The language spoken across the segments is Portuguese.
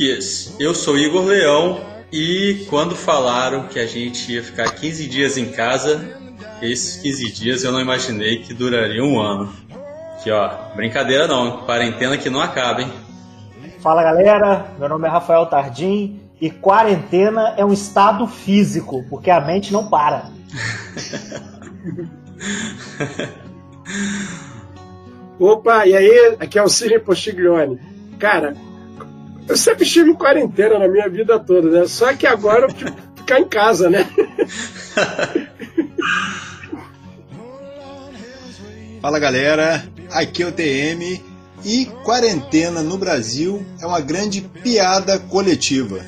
Geeks! Eu sou Igor Leão e quando falaram que a gente ia ficar 15 dias em casa, esses 15 dias eu não imaginei que duraria um ano. Que ó, brincadeira não, quarentena que não acaba, hein? Fala galera, meu nome é Rafael Tardim e quarentena é um estado físico, porque a mente não para. Opa, e aí? Aqui é o Cine Postiglione. Cara, eu sempre estive em quarentena na minha vida toda, né? Só que agora eu tive que ficar em casa, né? Fala galera, aqui é o TM e quarentena no Brasil é uma grande piada coletiva.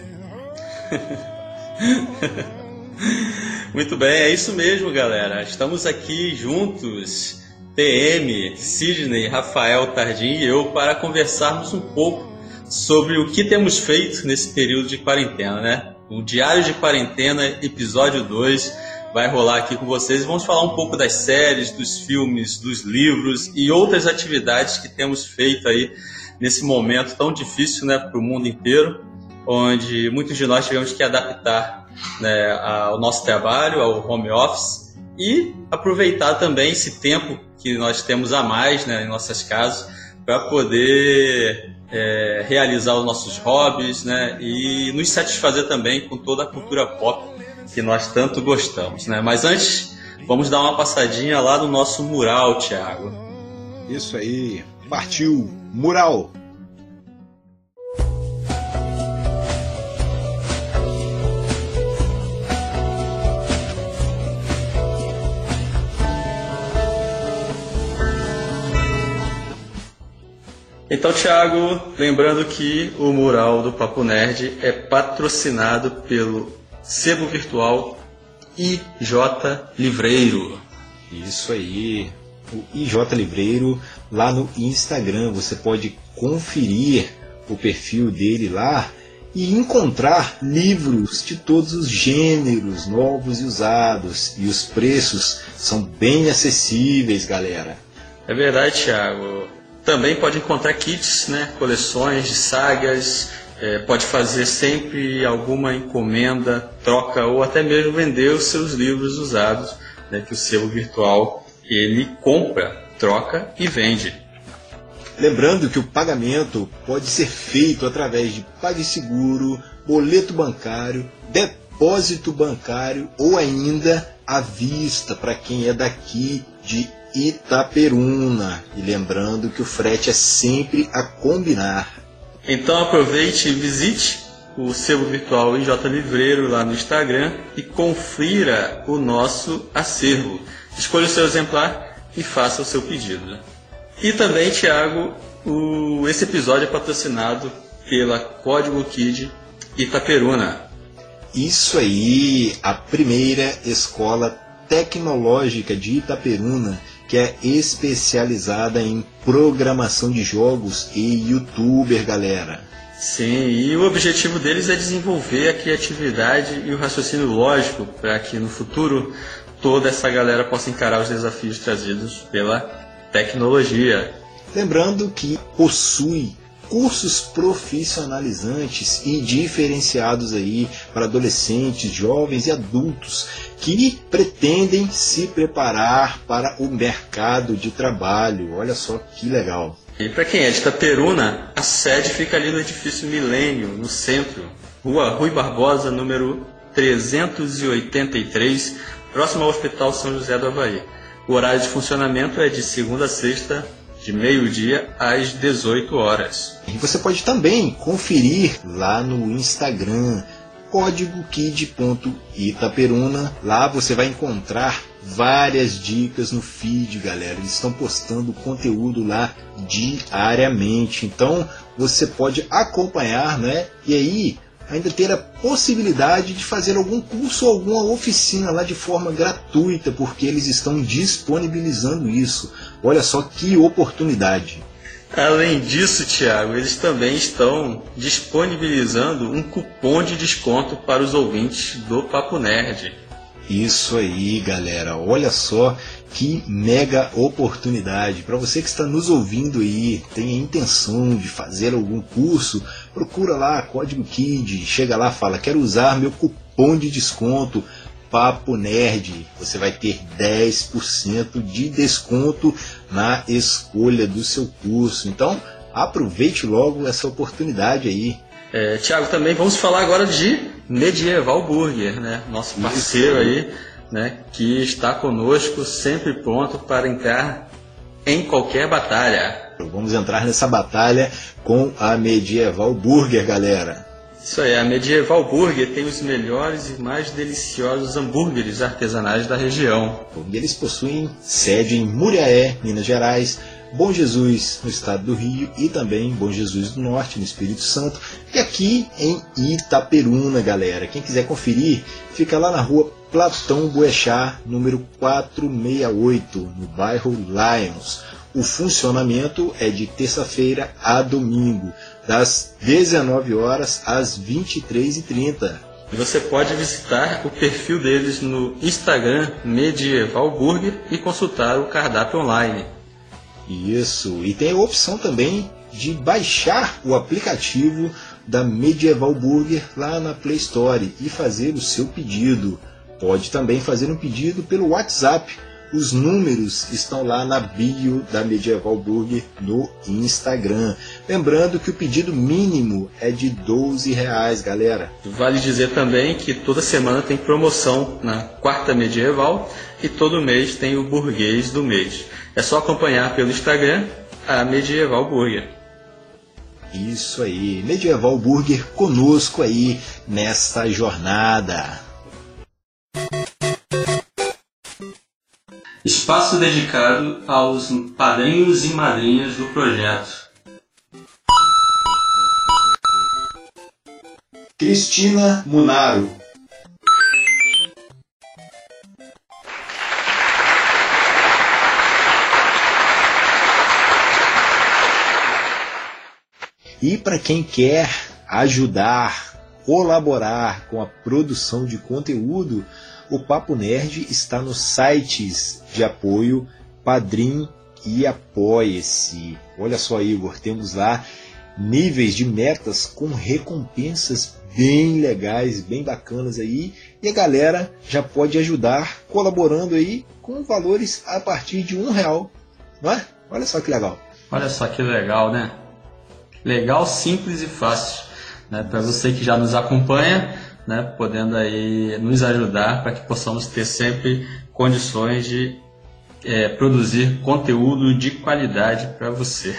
Muito bem, é isso mesmo, galera. Estamos aqui juntos, PM, Sidney, Rafael Tardim e eu, para conversarmos um pouco sobre o que temos feito nesse período de quarentena, né? O Diário de Quarentena, episódio 2, vai rolar aqui com vocês. Vamos falar um pouco das séries, dos filmes, dos livros e outras atividades que temos feito aí nesse momento tão difícil né, para o mundo inteiro onde muitos de nós tivemos que adaptar né, ao nosso trabalho, ao home office e aproveitar também esse tempo que nós temos a mais né, em nossas casas para poder é, realizar os nossos hobbies né, e nos satisfazer também com toda a cultura pop que nós tanto gostamos. Né? Mas antes, vamos dar uma passadinha lá no nosso mural, Thiago. Isso aí, partiu! Mural! Então, Thiago, lembrando que o mural do Papo Nerd é patrocinado pelo sebo virtual IJ Livreiro. Isso aí, o IJ Livreiro lá no Instagram. Você pode conferir o perfil dele lá e encontrar livros de todos os gêneros, novos e usados. E os preços são bem acessíveis, galera. É verdade, Thiago. Também pode encontrar kits, né, coleções de sagas, é, pode fazer sempre alguma encomenda, troca ou até mesmo vender os seus livros usados, né, que o selo virtual ele compra, troca e vende. Lembrando que o pagamento pode ser feito através de PagSeguro, boleto bancário, depósito bancário ou ainda à vista para quem é daqui de Itaperuna. E lembrando que o frete é sempre a combinar. Então aproveite e visite o selo virtual IJ Livreiro lá no Instagram e confira o nosso acervo. Escolha o seu exemplar e faça o seu pedido. E também, Tiago, esse episódio é patrocinado pela Código Kid Itaperuna. Isso aí, a primeira escola tecnológica de Itaperuna que é especializada em programação de jogos e youtuber, galera. Sim, e o objetivo deles é desenvolver a criatividade e o raciocínio lógico para que no futuro toda essa galera possa encarar os desafios trazidos pela tecnologia. Lembrando que possui cursos profissionalizantes e diferenciados aí para adolescentes, jovens e adultos que pretendem se preparar para o mercado de trabalho. Olha só que legal. E para quem é de Itaperuna, a sede fica ali no edifício Milênio, no centro, Rua Rui Barbosa, número 383, próximo ao Hospital São José do Havaí. O horário de funcionamento é de segunda a sexta, de meio-dia às 18 horas. E você pode também conferir lá no Instagram código kid.itaperuna. Lá você vai encontrar várias dicas no feed, galera. Eles estão postando conteúdo lá diariamente. Então você pode acompanhar, né? E aí ainda ter a possibilidade de fazer algum curso ou alguma oficina lá de forma gratuita, porque eles estão disponibilizando isso. Olha só que oportunidade. Além disso, Tiago, eles também estão disponibilizando um cupom de desconto para os ouvintes do Papo Nerd. Isso aí, galera. Olha só que mega oportunidade. Para você que está nos ouvindo aí, tem a intenção de fazer algum curso, procura lá Código KID, chega lá, fala: "Quero usar meu cupom de desconto Papo Nerd". Você vai ter 10% de desconto na escolha do seu curso. Então, aproveite logo essa oportunidade aí. É, Tiago, também vamos falar agora de Medieval Burger, né? Nosso parceiro aí, né? Que está conosco, sempre pronto para entrar em qualquer batalha. Vamos entrar nessa batalha com a Medieval Burger, galera. Isso aí, a Medieval Burger tem os melhores e mais deliciosos hambúrgueres artesanais da região. Eles possuem sede em Muriaé, Minas Gerais, Bom Jesus no estado do Rio e também Bom Jesus do Norte no Espírito Santo e aqui em Itaperuna, galera. Quem quiser conferir, fica lá na rua Platão Boechat, número 468, no bairro Lions. O funcionamento é de terça-feira a domingo, das 19 horas às 23h30. E você pode visitar o perfil deles no Instagram Medieval Burger e consultar o cardápio online. Isso, e tem a opção também de baixar o aplicativo da Medieval Burger lá na Play Store e fazer o seu pedido. Pode também fazer um pedido pelo WhatsApp. Os números estão lá na bio da Medieval Burger no Instagram. Lembrando que o pedido mínimo é de 12 reais, galera. Vale dizer também que toda semana tem promoção na quarta medieval e todo mês tem o burguês do mês. É só acompanhar pelo Instagram a Medieval Burger. Isso aí, Medieval Burger conosco aí nessa jornada. Espaço dedicado aos padrinhos e madrinhas do projeto. Cristina Munaro. E para quem quer ajudar, colaborar com a produção de conteúdo, o Papo Nerd está nos sites de apoio Padrim e Apoie-se. Olha só, Igor, temos lá níveis de metas com recompensas bem legais, bem bacanas aí, e a galera já pode ajudar colaborando aí com valores a partir de um real, não é? Olha só que legal. Olha só que legal, né? Legal, simples e fácil. Né? Para você que já nos acompanha, né? podendo aí nos ajudar para que possamos ter sempre condições de é, produzir conteúdo de qualidade para você.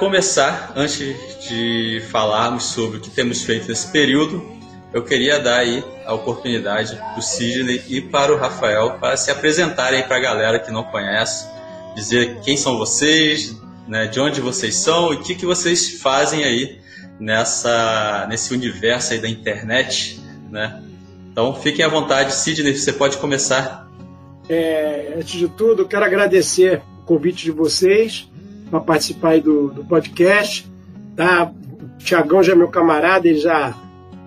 Começar, antes de falarmos sobre o que temos feito nesse período, eu queria dar aí a oportunidade para o Sidney e para o Rafael para se apresentarem para a galera que não conhece, dizer quem são vocês, né, de onde vocês são e o que, que vocês fazem aí nessa, nesse universo aí da internet, né? Então fiquem à vontade, Sidney, você pode começar. É, antes de tudo, quero agradecer o convite de vocês para participar aí do, do podcast. Tá? O Tiagão já é meu camarada, ele já,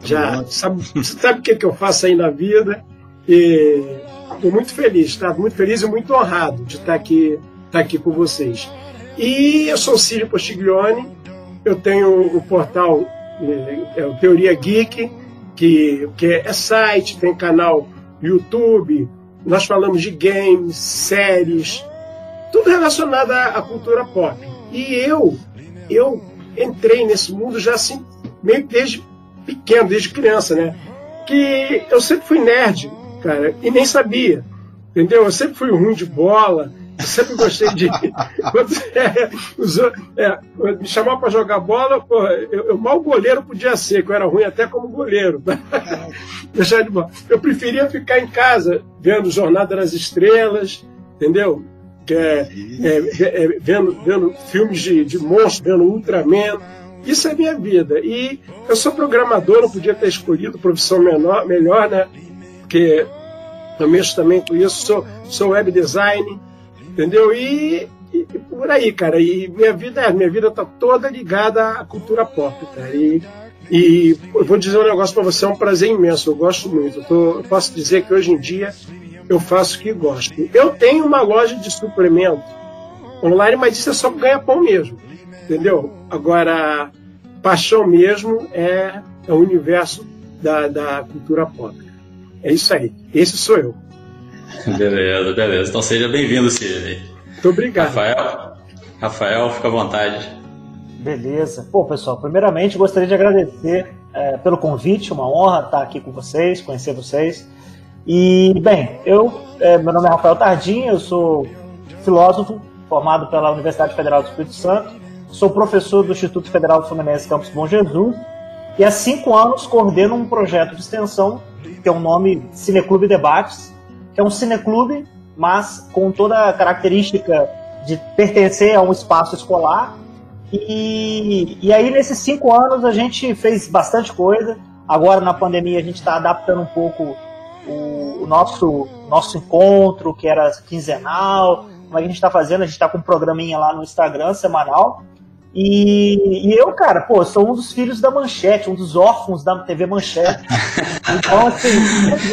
já sabe, sabe o que, que eu faço aí na vida. Estou muito feliz, tá? Muito feliz e muito honrado de estar aqui, estar aqui com vocês. E eu sou o Círio Postiglione, eu tenho o portal é, é, o Teoria Geek, que, que é site, tem canal YouTube, nós falamos de games, séries, tudo relacionado à, cultura pop. E eu, eu entrei nesse mundo já assim, meio desde pequeno, desde criança, né? Que eu sempre fui nerd, cara, e nem sabia. Entendeu? Eu sempre fui ruim de bola, eu sempre gostei de. é, é, me chamar para jogar bola, porra, eu, eu, mal goleiro podia ser, que eu era ruim até como goleiro. Deixar de bola. Eu preferia ficar em casa vendo Jornada das Estrelas, entendeu? É, é, é, vendo, vendo filmes de, de monstros, vendo Ultraman. Isso é minha vida. E eu sou programador, não podia ter escolhido profissão menor, melhor, né? Porque eu mexo também com isso, sou, sou web design, entendeu? E, e, e, por aí, cara. E minha vida, minha vida tá toda ligada à cultura pop, cara. E, e eu vou dizer um negócio para você, é um prazer imenso. Eu gosto muito. Eu, tô, eu posso dizer que hoje em dia eu faço o que gosto. Eu tenho uma loja de suplemento online, mas isso é só ganhar pão mesmo, entendeu? Agora, paixão mesmo é, é o universo da, da cultura pop. É isso aí. Esse sou eu. Beleza, beleza. Então seja bem-vindo, Sidney. Muito obrigado. Rafael, Rafael, fica à vontade. Beleza. Pô, pessoal, primeiramente gostaria de agradecer é, pelo convite, uma honra estar aqui com vocês, conhecer vocês. E, bem, eu, é, meu nome é Rafael Tardim, eu sou filósofo, formado pela Universidade Federal do Espírito Santo, sou professor do Instituto Federal Fluminense Campus Bom Jesus e há cinco anos coordeno um projeto de extensão que é o um nome Cineclube Debates, que é um cineclube, mas com toda a característica de pertencer a um espaço escolar. E, e aí, nesses cinco anos, a gente fez bastante coisa. Agora, na pandemia, a gente está adaptando um pouco o, o, nosso, nosso encontro, que era quinzenal. Como é que a gente está fazendo? A gente está com um programinha lá no Instagram semanal. E, e, eu, cara, pô, sou um dos filhos da Manchete, um dos órfãos da TV Manchete. Então, assim,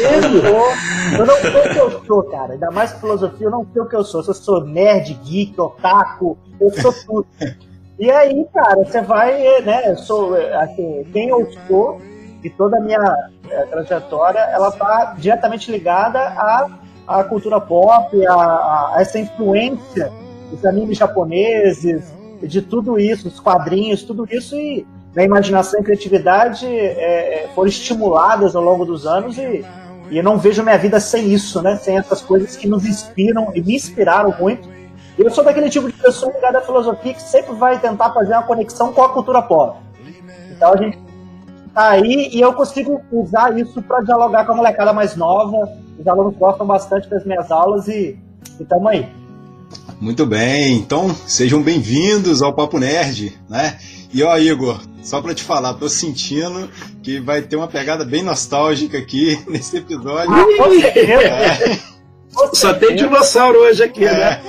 eu, eu não sei o que eu sou, cara. Ainda mais filosofia, eu não sei o que eu sou. Eu sou nerd, geek, otaku, eu sou tudo. E aí, cara, você vai, né, eu sou, assim, quem eu sou e toda a minha é, trajetória, ela tá diretamente ligada à, à cultura pop, a, a essa influência dos animes japoneses, de tudo isso, os quadrinhos, tudo isso, e a imaginação e a criatividade é, foram estimuladas ao longo dos anos e, e eu não vejo minha vida sem isso, né? Sem essas coisas que nos inspiram e me inspiraram muito. Eu sou daquele tipo de pessoa ligada à filosofia que sempre vai tentar fazer uma conexão com a cultura pop. Então a gente tá aí e eu consigo usar isso para dialogar com a molecada mais nova. Os alunos gostam bastante das minhas aulas e estamos aí. Muito bem, então sejam bem-vindos ao Papo Nerd, né? E ó, Igor, só para te falar, tô sentindo que vai ter uma pegada bem nostálgica aqui nesse episódio. Ah, com certeza. É. Só tem dinossauro hoje aqui, é. né?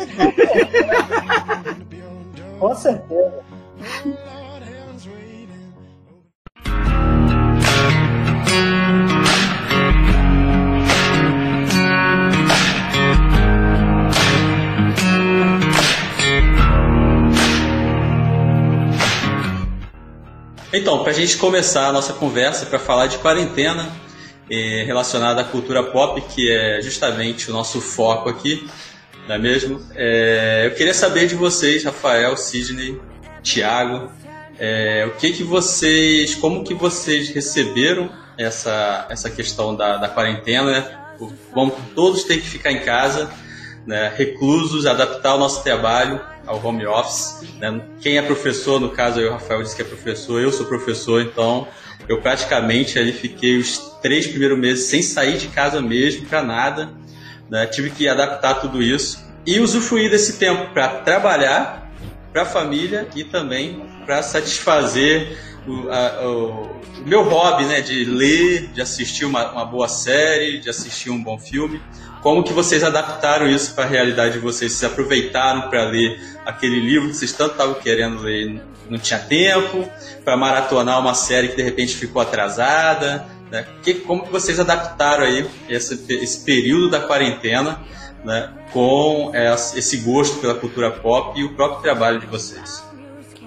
com certeza. Então, para a gente começar a nossa conversa para falar de quarentena eh, relacionada à cultura pop, que é justamente o nosso foco aqui, não é mesmo? É, eu queria saber de vocês, Rafael, Sidney, Tiago, é, o que que vocês, como que vocês receberam essa, essa questão da, da quarentena, né? Vamos todos ter que ficar em casa, né? reclusos, adaptar o nosso trabalho ao home office. Né? Quem é professor, no caso eu, o Rafael disse que é professor, eu sou professor, então eu praticamente ali fiquei os três primeiros meses sem sair de casa mesmo para nada. Né? Tive que adaptar tudo isso e usufruir desse tempo para trabalhar para a família e também para satisfazer o, a, o, meu hobby, né, de ler, de assistir uma, uma boa série, de assistir um bom filme. Como que vocês adaptaram isso para a realidade de vocês? Vocês aproveitaram para ler aquele livro que vocês tanto estavam querendo ler não tinha tempo? Para maratonar uma série que de repente ficou atrasada? Né? Que, como que vocês adaptaram aí esse, esse período da quarentena né, com esse gosto pela cultura pop e o próprio trabalho de vocês?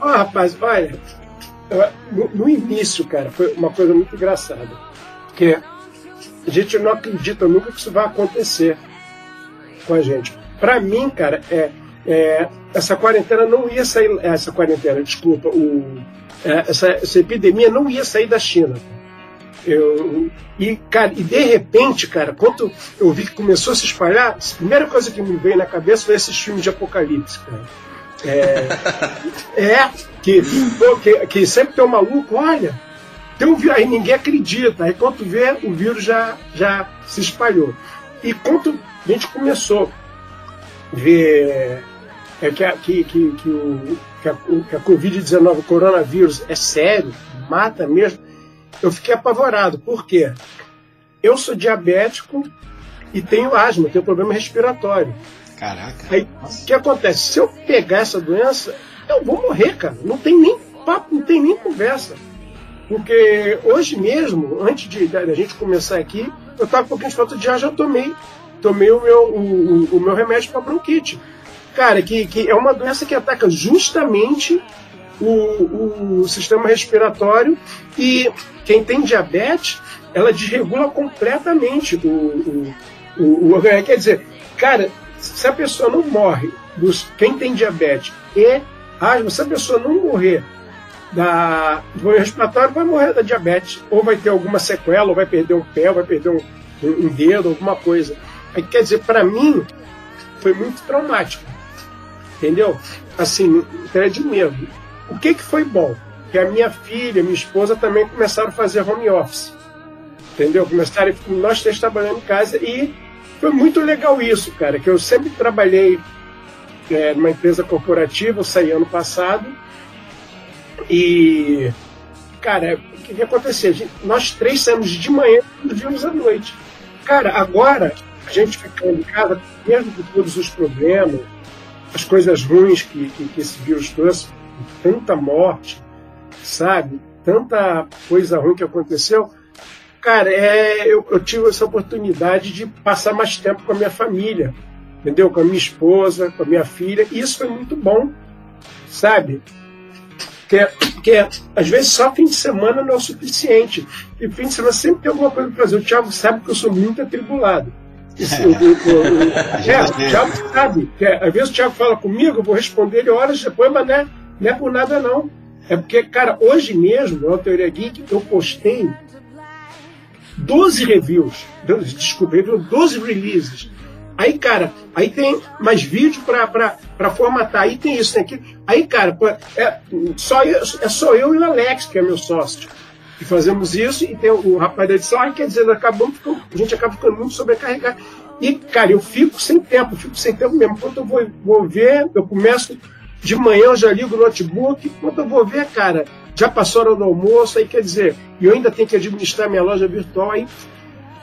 Ah, rapaz, olha, no, no início, cara, foi uma coisa muito engraçada. Porque a gente não acredita nunca que isso vai acontecer com a gente. Para mim, cara, é, é, essa quarentena não ia sair. Essa quarentena, desculpa, o, é, essa, essa epidemia não ia sair da China. Eu, e, cara, e de repente, cara, quando eu vi que começou a se espalhar, a primeira coisa que me veio na cabeça foi esses filmes de apocalipse, cara. É, é que, que, que, sempre tem um maluco, olha, tem um, aí ninguém acredita. Aí quando vê, o vírus já, já se espalhou. E quando a gente começou a ver é, que, que, que, que, o, que a, que a Covid-19, o coronavírus, é sério, mata mesmo, eu fiquei apavorado. Por quê? Eu sou diabético e tenho asma, tenho problema respiratório. Caraca. Aí o que acontece? Se eu pegar essa doença, eu vou morrer, cara. Não tem nem papo, não tem nem conversa. Porque hoje mesmo, antes de da gente começar aqui, eu estava com um pouquinho de falta de ar, já tomei. Tomei o meu, o, o meu remédio para bronquite. Cara, que, que é uma doença que ataca justamente o, o sistema respiratório e quem tem diabetes, ela desregula completamente o, o, o, o. Quer dizer, cara, se a pessoa não morre, quem tem diabetes e asma, se a pessoa não morrer da doença respiratória, vai morrer da diabetes, ou vai ter alguma sequela, ou vai perder um pé, ou vai perder um, um, dedo, alguma coisa. Aí, quer dizer, para mim, foi muito traumático. Entendeu? Assim, até de medo. O que, que foi bom? Que a minha filha, minha esposa também começaram a fazer home office. Entendeu? Começaram, nós três trabalhando em casa e foi muito legal isso, cara, que eu sempre trabalhei é, numa empresa corporativa, eu saí ano passado, e, cara, o que, que aconteceu? Nós três saímos de manhã e vimos à noite. Cara, agora, a gente ficando em casa, mesmo com todos os problemas, as coisas ruins que, que, que esse vírus trouxe, tanta morte, sabe? Tanta coisa ruim que aconteceu. Cara, é, eu, eu tive essa oportunidade de passar mais tempo com a minha família, entendeu? Com a minha esposa, com a minha filha, e isso foi muito bom, sabe? Que, é, é, às vezes só fim de semana não é o suficiente. E fim de semana sempre tem alguma coisa para fazer. O Thiago sabe que eu sou muito atribulado. Isso, é. o, é, Thiago sabe. Que, às vezes o Thiago fala comigo, eu vou responder ele horas depois, mas não é, não é por nada não. É porque, cara, hoje mesmo, na Teoria Geek, eu postei 12 reviews, desculpa, 12 releases. Aí, cara, aí tem mais vídeo para formatar, aí tem isso, tem aquilo. Aí, cara, é só, eu, é só eu e o Alex, que é meu sócio, que fazemos isso, e tem o rapaz da edição, aí quer dizer, acabamos, a gente acaba ficando muito sobrecarregado. E, cara, eu fico sem tempo, fico sem tempo mesmo. Quando eu vou, vou ver, eu começo de manhã, eu já ligo o notebook, quando eu vou ver, cara, já passou a hora do almoço, aí quer dizer, e eu ainda tenho que administrar minha loja virtual, aí,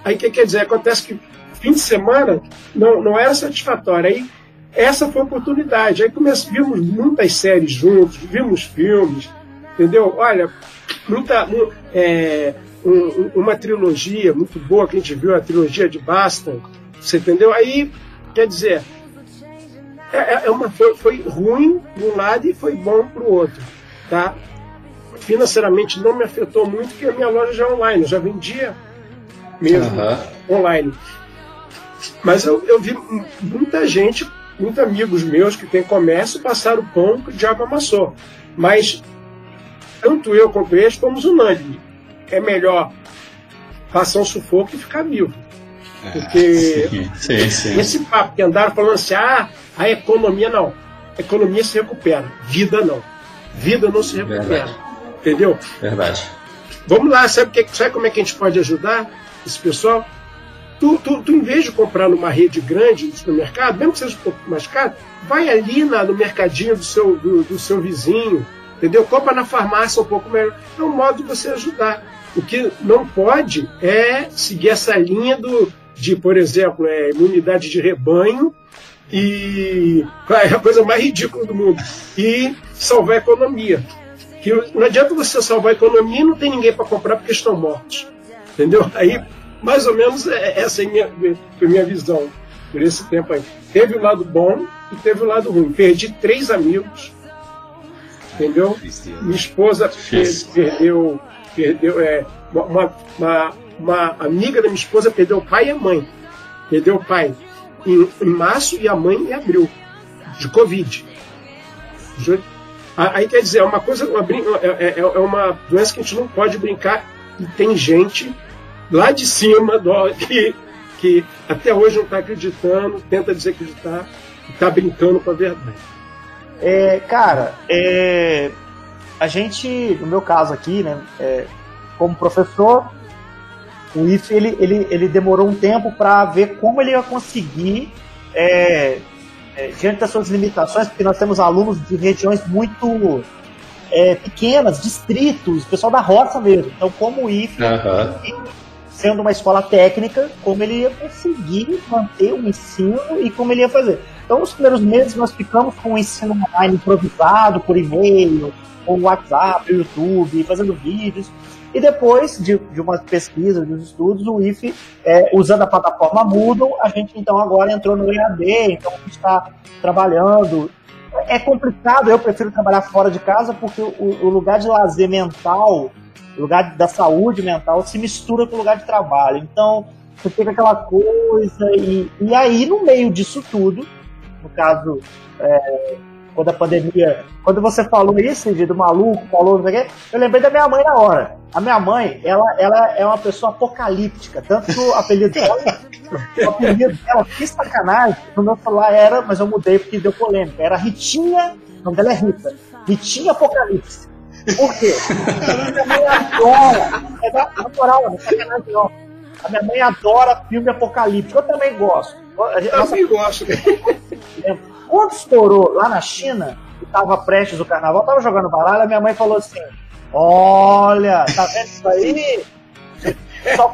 aí que quer dizer, acontece que fim de semana não, não era satisfatório, aí essa foi a oportunidade, aí começamos, vimos muitas séries juntos, vimos filmes, entendeu? Olha, muita, é, um, uma trilogia muito boa que a gente viu, a trilogia de Basta, você entendeu? Aí, quer dizer, é, é, é uma, foi, foi ruim de um lado e foi bom para o outro, tá? financeiramente não me afetou muito, porque a minha loja já é online, eu já vendia mesmo uhum. online. Mas eu, eu vi muita gente, muitos amigos meus que têm comércio passaram o pão que o diabo amassou. Mas tanto eu quanto eles fomos unânimes. É melhor passar um sufoco e ficar vivo. É, porque sim, sim, sim. esse papo que andaram falando assim, ah, a economia não. A economia se recupera, vida não. Vida não se recupera. Verdade. Entendeu? Verdade. Vamos lá, sabe, que, sabe como é que a gente pode ajudar esse pessoal? Tu, tu, tu, em vez de comprar numa rede grande de supermercado, mesmo que seja um pouco mais caro, vai ali na, no mercadinho do seu, do, do seu vizinho, entendeu? Compra na farmácia um pouco melhor. É um modo de você ajudar. O que não pode é seguir essa linha do, de, por exemplo, é, imunidade de rebanho e é a coisa mais ridícula do mundo e salvar a economia que não adianta você salvar a economia e não tem ninguém para comprar porque estão mortos. Entendeu? Aí, mais ou menos, é, essa é a minha, foi minha visão por esse tempo aí. Teve o lado bom e teve o lado ruim. Perdi três amigos, entendeu? Minha esposa perdeu, perdeu é, uma, uma, uma amiga da minha esposa perdeu o pai e a mãe. Perdeu o pai em, em março e a mãe em abril, de Covid. Aí quer dizer, é uma coisa, uma, é, é, é uma doença que a gente não pode brincar e tem gente lá de cima do, que, que até hoje não está acreditando, tenta desacreditar e está brincando com a verdade. É, cara, é, a gente, no meu caso aqui, né, é, como professor, o IF ele, ele, ele demorou um tempo para ver como ele ia conseguir, é, é, diante das suas limitações, porque nós temos alunos de regiões muito é, pequenas, distritos, pessoal da roça mesmo. Então, como o IF, uhum. Sendo uma escola técnica, como ele ia conseguir manter o ensino e como ele ia fazer. Então, nos primeiros meses, nós ficamos com o ensino online improvisado por e-mail, ou WhatsApp, YouTube, fazendo vídeos. E depois de, de uma pesquisa, de estudos, o IFE, é, usando a plataforma Moodle, a gente então agora entrou no EAD, então a gente está trabalhando. É complicado, eu prefiro trabalhar fora de casa porque o, o lugar de lazer mental, o lugar da saúde mental se mistura com o lugar de trabalho. Então, você fica aquela coisa, e, e aí no meio disso tudo, no caso, é, quando a pandemia. Quando você falou isso, do maluco, falou, não sei o quê, eu lembrei da minha mãe na hora. A minha mãe, ela, ela é uma pessoa apocalíptica, tanto o apelido dela, o apelido dela, que sacanagem, no meu celular era, mas eu mudei porque deu polêmica, era Ritinha, o nome dela é Rita, Ritinha Apocalipse. Por quê? A minha mãe adora, é da, na moral, não é sacanagem não. A minha mãe adora filme apocalíptico, eu também gosto. Eu também gosto. Quando estourou lá na China, que estava prestes o carnaval, tava jogando baralho, a minha mãe falou assim: Olha, tá vendo isso aí? Só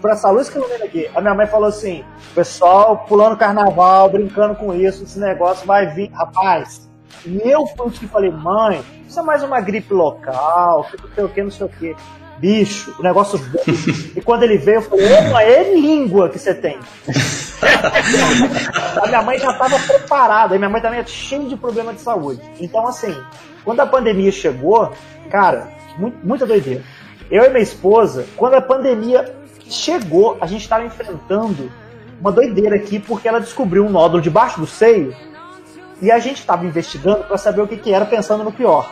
para essa luz que ilumina aqui, a minha mãe falou assim: pessoal pulando carnaval, brincando com isso, esse negócio vai vir. Rapaz, e eu fui o que falei: mãe, isso é mais uma gripe local, não sei o que, não sei o que bicho, o negócio e quando ele veio, eu falei, opa, é língua que você tem. a minha mãe já estava preparada, e minha mãe também é cheia de problema de saúde. Então, assim, quando a pandemia chegou, cara, muito, muita doideira. Eu e minha esposa, quando a pandemia chegou, a gente estava enfrentando uma doideira aqui, porque ela descobriu um nódulo debaixo do seio, e a gente estava investigando para saber o que, que era, pensando no pior.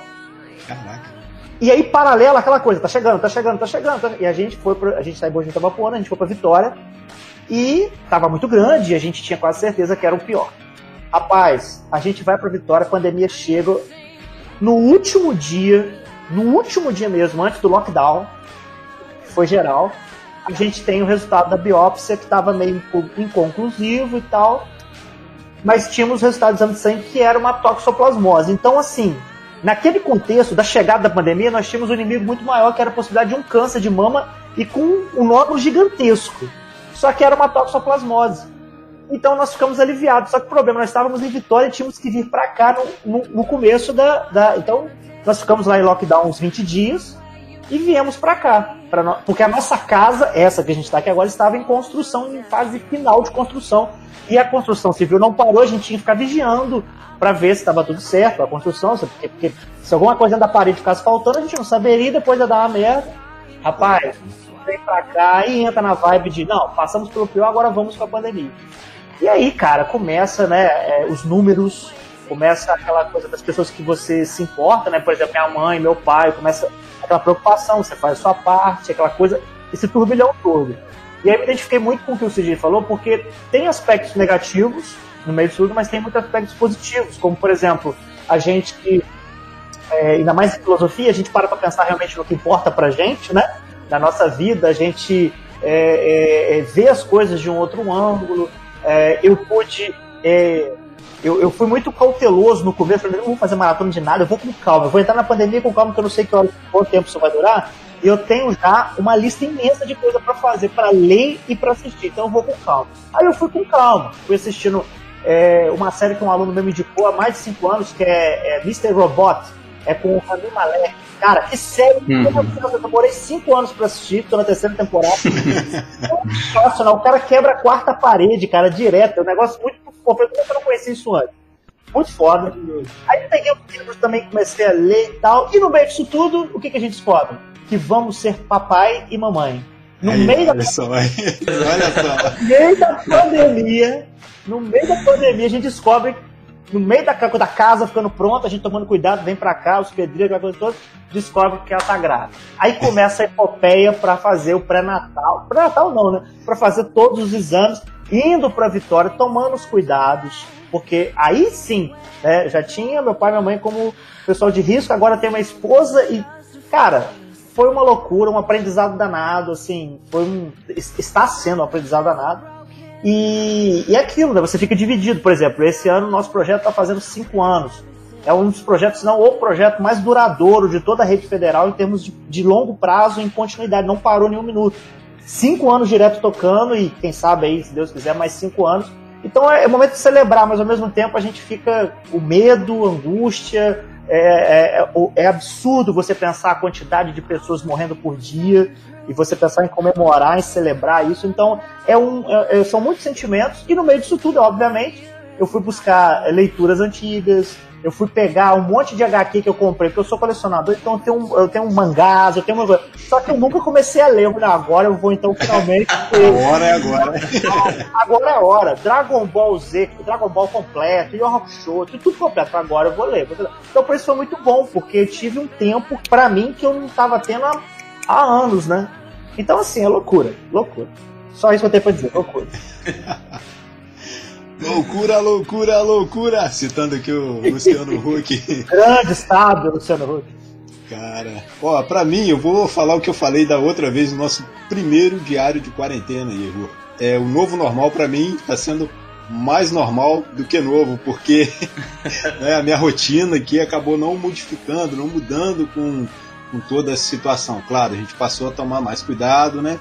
Caraca. E aí, paralela, aquela coisa, tá chegando, tá chegando, tá chegando. Tá... E a gente foi, pro... a gente saiu de Itabapuana, a gente foi pra Vitória. E tava muito grande e a gente tinha quase certeza que era o pior. Rapaz, a gente vai pra Vitória, a pandemia chega. No último dia, no último dia mesmo, antes do lockdown, foi geral, a gente tem o resultado da biópsia que estava meio inconclusivo e tal. Mas tínhamos o resultado do exame de sangue que era uma toxoplasmose. Então, assim, Naquele contexto da chegada da pandemia, nós tínhamos um inimigo muito maior, que era a possibilidade de um câncer de mama e com um nódulo gigantesco. Só que era uma toxoplasmose. Então nós ficamos aliviados. Só que o problema, nós estávamos em Vitória e tínhamos que vir para cá no, no, no, começo da, da. Então nós ficamos lá em lockdown uns 20 dias e viemos para cá. Pra no... Porque a nossa casa, essa que a gente está aqui agora, estava em construção, em fase final de construção. E a construção civil não parou, a gente tinha que ficar vigiando para ver se estava tudo certo, a construção, porque, porque, se alguma coisa da parede ficasse faltando, a gente não saberia, depois ia dar uma merda. Rapaz, vem pra cá e entra na vibe de, não, passamos pelo pior, agora vamos com a pandemia. E aí, cara, começa, né, é, os números, começa aquela coisa das pessoas que você se importa, né, por exemplo, minha mãe, meu pai, começa aquela preocupação, você faz a sua parte, aquela coisa, esse turbilhão todo. E aí eu me identifiquei muito com o que o CG falou, porque tem aspectos negativos, no meio de tudo, mas tem muitos aspectos positivos, como por exemplo, a gente que, é, ainda mais em filosofia, a gente para para pensar realmente no que importa para gente, né? Na nossa vida, a gente é, é, é, vê as coisas de um outro ângulo. É, eu pude. É, eu, eu fui muito cauteloso no começo, falei, não vou fazer maratona de nada, eu vou com calma, eu vou entrar na pandemia com calma, porque eu não sei que hora, quanto tempo isso vai durar, e eu tenho já uma lista imensa de coisa para fazer, para ler e para assistir, então eu vou com calma. Aí eu fui com calma, fui assistindo é, uma série que um aluno meu me indicou há mais de cinco anos, que é, é Mr. Robot, é com o Rami Malek. Cara, que série Uhum. eu demorei cinco anos pra assistir, tô na terceira temporada. Sensacional. O cara quebra a quarta parede, cara, direto. É um negócio muito. Eu não conhecia isso antes. Muito foda. Aí eu peguei os livros também, comecei a ler e tal. E no meio disso tudo, o que, que a gente descobre? Que vamos ser papai e mamãe. No Aí, meio da olha só, olha só. no meio da pandemia, no meio da pandemia, a gente descobre, no meio da, da casa ficando pronta, a gente tomando cuidado, vem pra cá, os pedreiros, aquela coisa toda, descobre que ela tá grávida. Aí começa a epopeia pra fazer o pré-natal. Pré-natal não, né? Pra fazer todos os exames, indo pra Vitória, tomando os cuidados, porque aí sim, né? Já tinha meu pai e minha mãe como pessoal de risco, agora tem uma esposa e, cara, foi uma loucura, um aprendizado danado, assim, foi um, es- está sendo um aprendizado danado. E, e é aquilo, né? Você fica dividido. Por exemplo, esse ano nosso projeto está fazendo cinco anos. É um dos projetos, se não o projeto mais duradouro de toda a rede federal em termos de, de longo prazo em continuidade. Não parou nenhum minuto. Cinco anos direto tocando e quem sabe aí, se Deus quiser, mais cinco anos. Então é, é momento de celebrar, mas ao mesmo tempo a gente fica o medo, angústia. É, é, é, é absurdo você pensar a quantidade de pessoas morrendo por dia e você pensar em comemorar, em celebrar isso. Então é um, é- é- são muitos sentimentos e no meio disso tudo, obviamente, eu fui buscar leituras antigas, eu fui pegar um monte de HQ que eu comprei, porque eu sou colecionador, então eu tenho, um, eu tenho um mangás, eu tenho uma. Só que eu nunca comecei a ler. Falei, "Ah, agora eu vou então finalmente. Agora é agora. agora é a hora. Dragon Ball Z, Dragon Ball completo, Yu Hakusho, tudo, tudo completo. Agora eu vou ler. Então por isso foi muito bom, porque eu tive um tempo pra mim que eu não tava tendo há, há anos, né? Então assim, é loucura, loucura. Só isso que eu tenho pra dizer, loucura. Loucura, loucura, loucura! Citando aqui o Luciano Huck. Grande sábio, Luciano Huck. Cara, ó, pra mim, eu vou falar o que eu falei da outra vez no nosso primeiro diário de quarentena, Igor. É, o novo normal pra mim tá sendo mais normal do que novo, porque né, a minha rotina aqui acabou não modificando, não mudando com, com toda essa situação. Claro, a gente passou a tomar mais cuidado, né?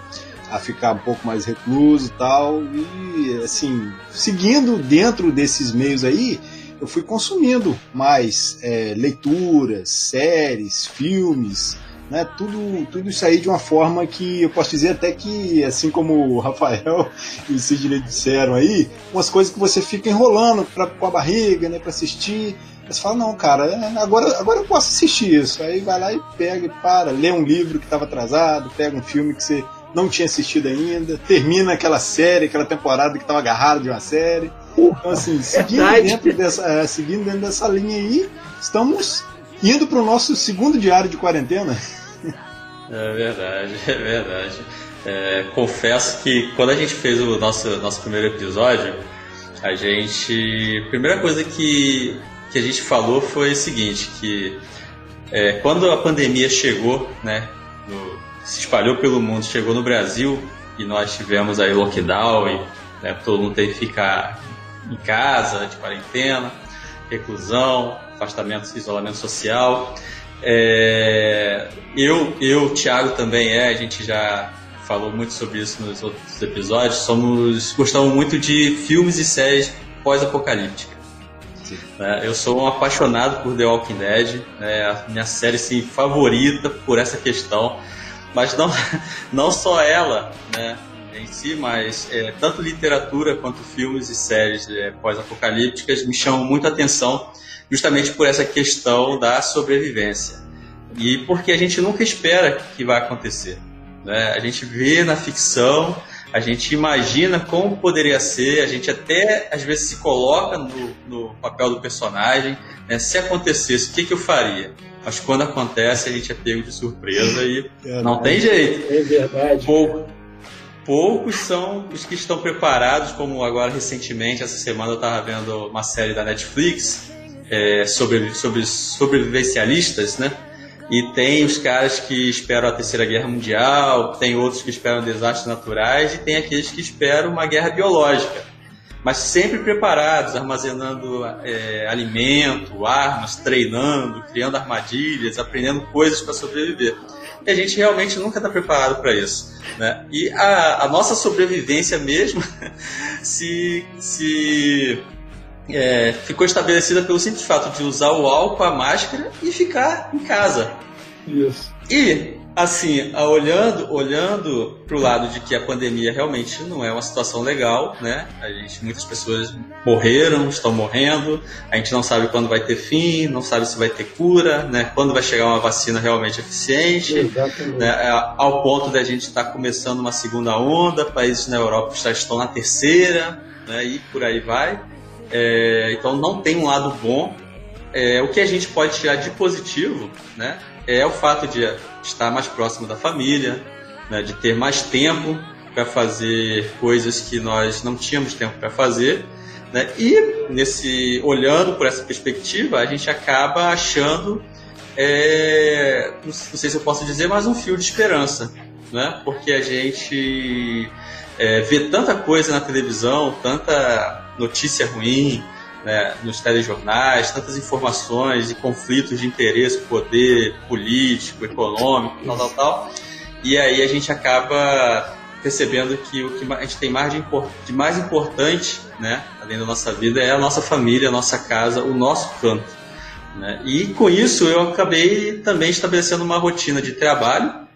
A ficar um pouco mais recluso e tal. E, assim, seguindo dentro desses meios aí, eu fui consumindo mais é, leituras, séries, filmes, né? Tudo, tudo isso aí de uma forma que eu posso dizer até que, assim como o Rafael e o Sidney disseram aí, umas coisas que você fica enrolando pra, com a barriga, né, para assistir. Você fala, não, cara, é, agora, agora eu posso assistir isso. Aí vai lá e pega e para, lê um livro que estava atrasado, pega um filme que você não tinha assistido ainda, termina aquela série, aquela temporada que estava agarrado de uma série. Então, assim, seguindo Verdade. dentro, dessa, é, seguindo dentro dessa linha aí, estamos indo para o nosso segundo diário de quarentena. É verdade, é verdade. É, confesso que quando a gente fez o nosso, nosso primeiro episódio, a gente. A primeira coisa que, que a gente falou foi o seguinte, que é, quando a pandemia chegou, né, no- se espalhou pelo mundo, chegou no Brasil e nós tivemos aí lockdown e né, todo mundo teve que ficar em casa, de quarentena, reclusão, afastamento, isolamento social. É, eu, eu, Thiago também é, a gente já falou muito sobre isso nos outros episódios. Somos gostamos muito de filmes e séries pós-apocalípticas. Né? eu sou um apaixonado por The Walking Dead, né, a minha série assim, favorita por essa questão. Mas não, não só ela, né, em si, mas é, tanto literatura quanto filmes e séries é, pós-apocalípticas me chamam muito a atenção justamente por essa questão da sobrevivência. E porque a gente nunca espera que vai acontecer. Né? A gente vê na ficção, a gente imagina como poderia ser, a gente até às vezes se coloca no, no papel do personagem. Né? Se acontecesse, o que, que eu faria? Mas quando acontece, a gente é pego de surpresa e não tem jeito. É verdade. Pou- poucos são os que estão preparados, como agora recentemente, essa semana eu estava vendo uma série da Netflix é, sobre, sobre sobrevivencialistas, né? E tem os caras que esperam a Terceira Guerra Mundial, tem outros que esperam desastres naturais e tem aqueles que esperam uma guerra biológica. Mas sempre preparados, armazenando é, alimento, armas, treinando, criando armadilhas, aprendendo coisas para sobreviver. E a gente realmente nunca está preparado para isso. Né? E a, a nossa sobrevivência mesmo se, se é, ficou estabelecida pelo simples fato de usar o álcool, a máscara e ficar em casa. Isso. E, assim, olhando, olhando para o lado de que a pandemia realmente não é uma situação legal, né? A gente, muitas pessoas morreram, estão morrendo, a gente não sabe quando vai ter fim, não sabe se vai ter cura, né? Quando vai chegar uma vacina realmente eficiente, né? ao ponto da gente estar tá começando uma segunda onda, países na Europa já estão na terceira, né? E por aí vai. É, então não tem um lado bom. É, o que a gente pode tirar de positivo, né? é o fato de estar mais próximo da família, né, de ter mais tempo para fazer coisas que nós não tínhamos tempo para fazer. Né? E nesse olhando por essa perspectiva, a gente acaba achando, é, não sei se eu posso dizer, mas um fio de esperança, né? Porque a gente é, vê tanta coisa na televisão, tanta notícia ruim, né, nos telejornais, tantas informações e conflitos de interesse, poder político, econômico, tal, tal, tal. E aí a gente acaba percebendo que o que a gente tem mais de, de mais importante, né, além da nossa vida, é a nossa família, a nossa casa, o nosso canto. Né? E com isso eu acabei também estabelecendo uma rotina de trabalho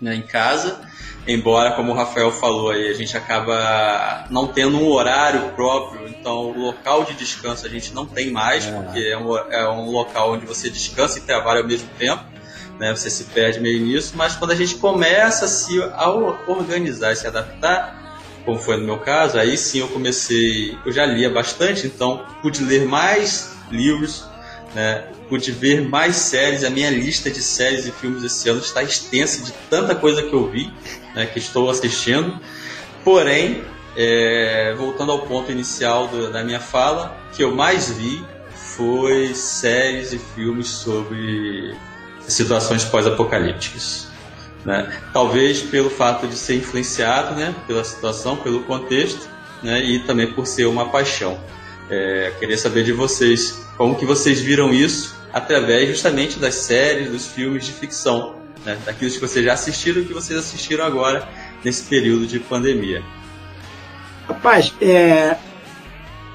né, em casa embora, como o Rafael falou aí, a gente acaba não tendo um horário próprio, então o local de descanso a gente não tem mais, é. porque é um, é um local onde você descansa e trabalha ao mesmo tempo, né? Você se perde meio nisso, mas quando a gente começa a se a organizar e se adaptar, como foi no meu caso, aí sim eu comecei, eu já lia bastante, então pude ler mais livros, né? pude ver mais séries. A minha lista de séries e filmes esse ano está extensa de tanta coisa que eu vi, né, que estou assistindo. Porém, é, voltando ao ponto inicial do, da minha fala, que eu mais vi foi séries e filmes sobre situações pós-apocalípticas. Né? Talvez pelo fato de ser influenciado né, pela situação, pelo contexto, né, e também por ser uma paixão. É, queria saber de vocês como que vocês viram isso através justamente das séries, dos filmes de ficção, né? daquilo que vocês já assistiram e que vocês assistiram agora nesse período de pandemia. Rapaz, é,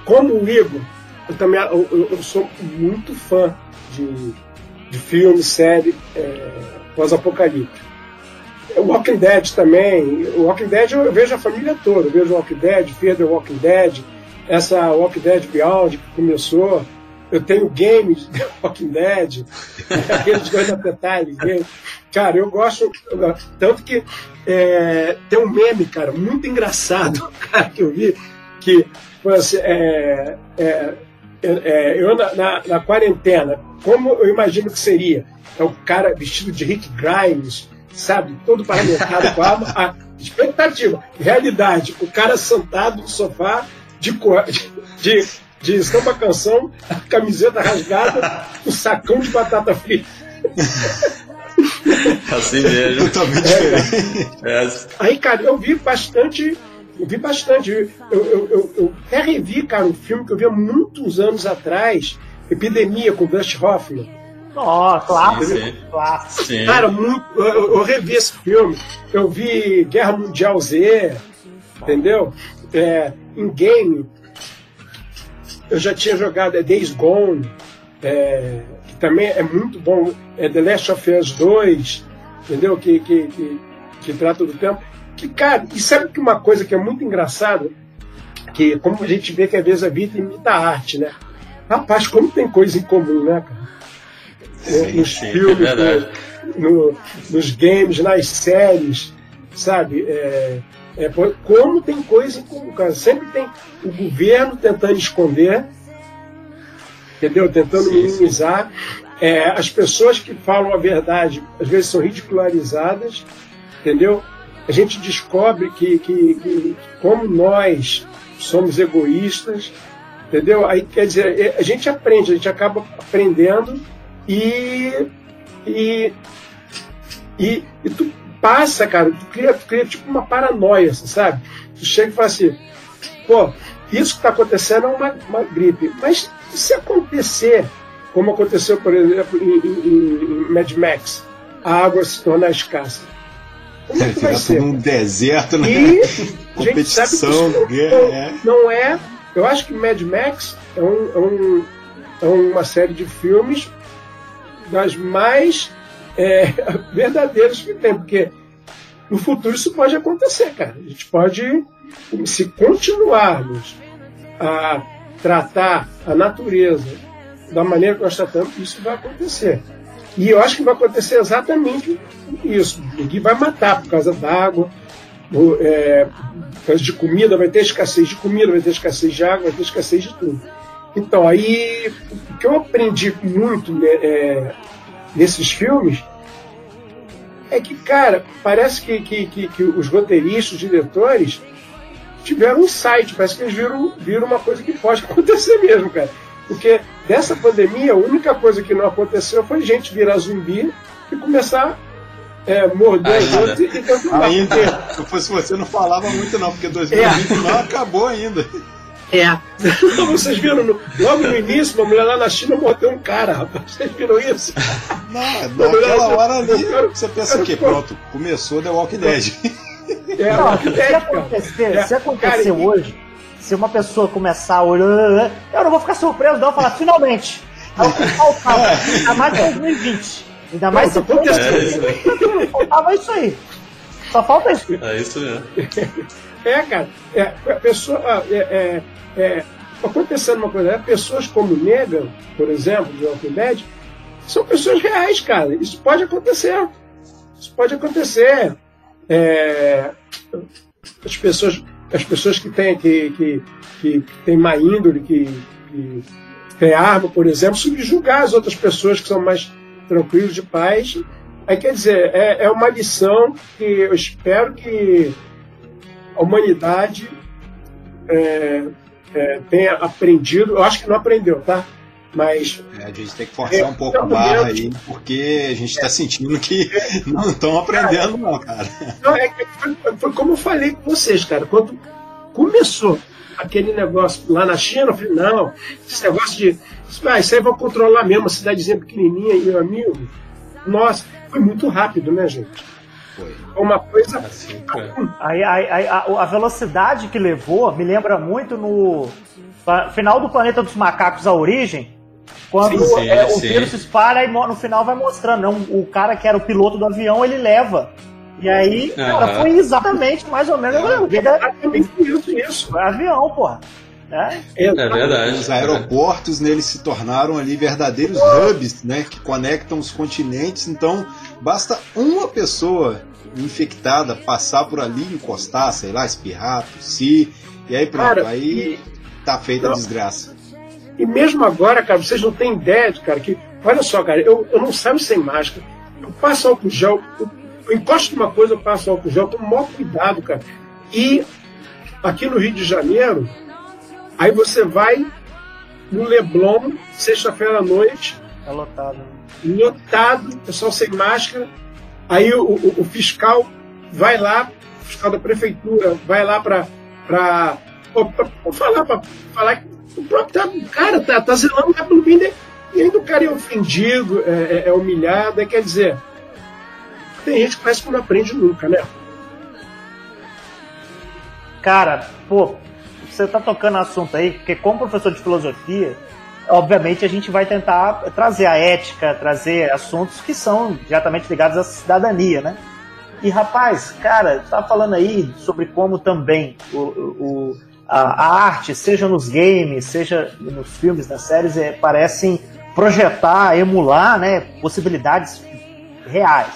como o Igor, eu também eu, eu sou muito fã de, de filme, série é, pós-apocalíptico. O Walking Dead também. O Walking Dead eu vejo a família toda. Eu vejo Walking Dead, Fear the Walking Dead, essa Walking Dead Beyond que começou eu tenho games de Walking Dead, aqueles dois da Cara, eu gosto, eu gosto. Tanto que é, tem um meme, cara, muito engraçado, cara, que eu vi, que foi assim, é, é, é, eu na, na, na, quarentena, como eu imagino que seria? É o cara vestido de Rick Grimes, sabe? Todo paramentado com a, a expectativa, realidade, o cara sentado no sofá de, de, de estampa canção, camiseta rasgada, um sacão de batata frita. Assim mesmo. Totalmente é, diferente. É. Aí, cara, eu vi bastante. Eu vi bastante. Eu, eu, eu, eu até revi, cara, um filme que eu vi há muitos anos atrás, Epidemia, com Dustin Hoffman. Ó, oh, clássico, sim, clássico. Sim. Cara, muito, eu, eu, revi esse filme. Eu vi Guerra Mundial Z, entendeu? É, em game, eu já tinha jogado é Days Gone, é, que também é muito bom, é The Last of Us 2, entendeu? Que, que, que, que trata do tempo. Que, cara, e sabe que uma coisa que é muito engraçada? Que como a gente vê que às vezes a vida imita a arte, né? Rapaz, como tem coisa em comum, né, cara? Sim, nos sim, filmes, é no, no, nos games, nas séries, sabe? É, é, como tem coisa em comum, cara. Sempre tem o governo tentando esconder, entendeu? Tentando sim, minimizar. É, as pessoas que falam a verdade, às vezes, são ridicularizadas, entendeu? A gente descobre que, que, que como nós somos egoístas, entendeu? Aí, quer dizer, é, a gente aprende, a gente acaba aprendendo e, e, e, e tu passa, cara, tu cria, tu cria tipo uma paranoia, assim, sabe? Tu chega e fala assim, pô, isso que está acontecendo é uma, uma gripe. Mas se acontecer, como aconteceu, por exemplo, em, em, em Mad Max, a água se tornar escassa. Como é que vai ser? um deserto, né? E competição, não, é. não é. Eu acho que Mad Max é, um, é, um, é uma série de filmes das mais é, verdadeiros que tem, porque no futuro isso pode acontecer, cara. A gente pode, se continuarmos a tratar a natureza da maneira que nós tratamos, isso vai acontecer. E eu acho que vai acontecer exatamente isso. Ninguém vai matar por causa d'água, é, por causa de comida, vai ter escassez de comida, vai ter escassez de água, vai ter escassez de tudo. Então, aí, o que eu aprendi muito né, é, nesses filmes é que, cara, parece que, que, que, que, os roteiristas, os diretores, tiveram um site, parece que eles viram, viram uma coisa que pode acontecer mesmo, cara. Porque dessa pandemia, a única coisa que não aconteceu foi gente virar zumbi e começar é, morder os outros e tentar Ainda, se fosse você, não falava muito não, porque 2020 é. não acabou ainda. É. Então, vocês viram, no, logo no início, uma mulher lá na China mordeu um cara, rapaz. Vocês viram isso? Não, naquela hora ali, você pensa o quê? Pronto, começou The Walking Dead. É, não, se acontecer, é, se acontecer cara, hoje, se uma pessoa começar olhando, eu não vou ficar surpreso, não, falar, finalmente. É o que faltava. É. Ainda mais 2020. Ainda mais se é, faltava isso aí. Só falta isso. É isso mesmo. É, cara. É, pessoa. É, é, é, acontecendo uma coisa, né? pessoas como Negan, por exemplo, de Walking Dead, são pessoas reais, cara. Isso pode acontecer. Isso pode acontecer. É, as pessoas, as pessoas que têm que, que, que têm má índole, que, que têm arma, por exemplo, subjugar as outras pessoas que são mais tranquilos de paz. Aí quer dizer, é, é uma lição que eu espero que a humanidade é, é, tenha aprendido. Eu acho que não aprendeu, tá? Mas. É, a gente tem que forçar é, um pouco a barra aí, porque a gente está sentindo que não estão aprendendo, não, cara. Não, é, foi, foi, como eu falei com vocês, cara. Quando começou aquele negócio lá na China, eu falei, não, esse negócio de. Ah, isso aí vai controlar mesmo, uma cidadezinha pequenininha, e meu amigo. Nossa, foi muito rápido, né, gente? Foi. Uma coisa. Assim, aí, aí, aí a, a, velocidade que levou me lembra muito no final do Planeta dos Macacos, a origem. Quando sim, sim, é, o vírus se espalha e no final vai mostrando. Não, o cara que era o piloto do avião, ele leva. E aí, uhum. cara, foi exatamente mais ou menos. É, exatamente isso, avião, porra. É, é verdade. Os aeroportos neles se tornaram ali verdadeiros hubs, né, que conectam os continentes. Então, basta uma pessoa infectada passar por ali, encostar, sei lá, espirrar, tossir, e aí pronto, cara, aí e... tá feita não. a desgraça. E mesmo agora, cara, vocês não têm ideia, de, cara, que olha só, cara, eu, eu não saio sem máscara, eu passo álcool gel, eu, eu encosto numa coisa, eu passo álcool gel, eu tomo maior cuidado, cara. E aqui no Rio de Janeiro, Aí você vai no Leblon, sexta-feira à noite. Tá lotado. Lotado, pessoal sem máscara. Aí o, o, o fiscal vai lá, o fiscal da prefeitura vai lá para falar, para falar que o próprio tá, cara tá, tá zelando pelo bem dele. E ainda o cara é ofendido, é, é, é humilhado, é, quer dizer, tem gente que parece que não aprende nunca, né? Cara, pô, você está tocando assunto aí, porque como professor de filosofia, obviamente a gente vai tentar trazer a ética, trazer assuntos que são diretamente ligados à cidadania, né? E rapaz, cara, tá falando aí sobre como também o, o a, a, arte, seja nos games, seja nos filmes, nas séries, é, parecem projetar, emular, né, possibilidades reais.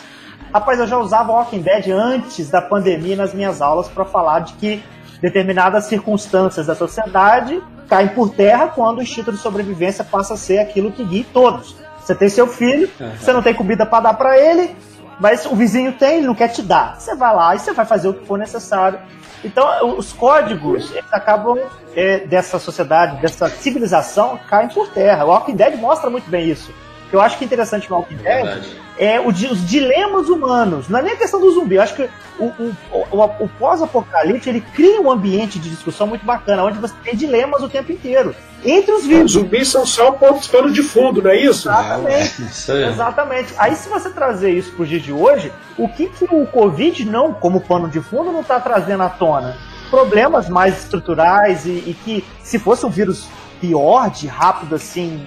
Rapaz, eu já usava Walking Dead antes da pandemia nas minhas aulas para falar de que determinadas circunstâncias da sociedade caem por terra quando o instinto de sobrevivência passa a ser aquilo que guia todos. Você tem seu filho, uhum. você não tem comida para dar para ele, mas o vizinho tem, ele não quer te dar. Você vai lá e você vai fazer o que for necessário. Então, os códigos acabam é, dessa sociedade, dessa civilização, caem por terra. O Walking Dead mostra muito bem isso que eu acho que é interessante no Walking Dead é o, os dilemas humanos. Não é nem a questão do zumbi. Eu acho que o, o, o, o pós-apocalipse ele cria um ambiente de discussão muito bacana, onde você tem dilemas o tempo inteiro. Entre os vivos. Os zumbis são só pontos pano de fundo, não é isso? Exatamente. É, Exatamente. Aí, se você trazer isso para os dias de hoje, o que, que o Covid não, como pano de fundo, não está trazendo à tona? Problemas mais estruturais e, e que, se fosse um vírus pior, de rápido assim,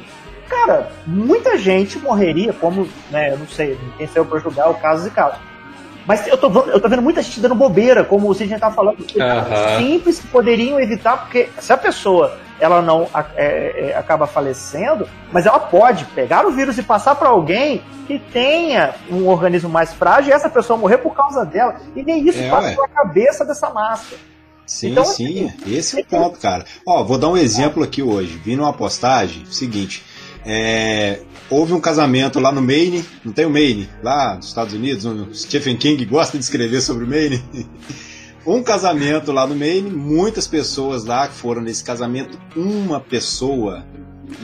cara, muita gente morreria, como, né, eu não sei, quem saiu para julgar o caso e caso. Mas eu tô, eu tô vendo muita gente dando bobeira, como o Sidney tá falando, uhum. simples que poderiam evitar, porque se a pessoa ela não é, é, acaba falecendo, mas ela pode pegar o vírus e passar para alguém que tenha um organismo mais frágil e essa pessoa morrer por causa dela. E nem isso é, passa pela cabeça dessa massa. Sim, então, sim, assim, esse é o ponto, cara. Ó, vou dar um exemplo aqui hoje. Vi numa postagem, seguinte, é, houve um casamento lá no Maine, não tem o Maine, lá nos Estados Unidos, o Stephen King gosta de escrever sobre o Maine. um casamento lá no Maine, muitas pessoas lá que foram nesse casamento, uma pessoa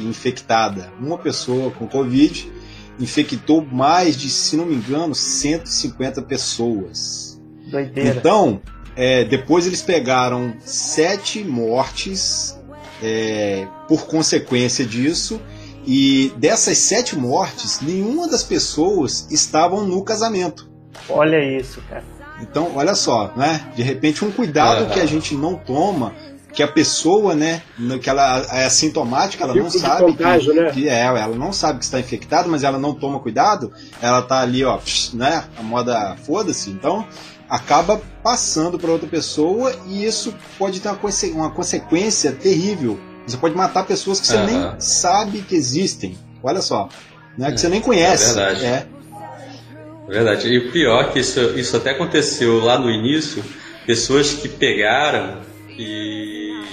infectada, uma pessoa com Covid, infectou mais de, se não me engano, 150 pessoas. Doideira. Então, é, depois eles pegaram sete mortes é, por consequência disso e dessas sete mortes, nenhuma das pessoas estavam no casamento. Olha isso, cara. Então, olha só, né? De repente, um cuidado uhum. que a gente não toma, que a pessoa, né, que ela é assintomática, ela não sabe contágio, que, né? que, é, ela não sabe que está infectada, mas ela não toma cuidado, ela tá ali, ó, né, a moda foda-se. Então, acaba passando para outra pessoa e isso pode ter uma, uma consequência terrível você pode matar pessoas que você uhum. nem sabe que existem. Olha só. Né? Que você nem conhece. É verdade. É. Verdade. E o pior é que isso, isso até aconteceu lá no início. Pessoas que pegaram e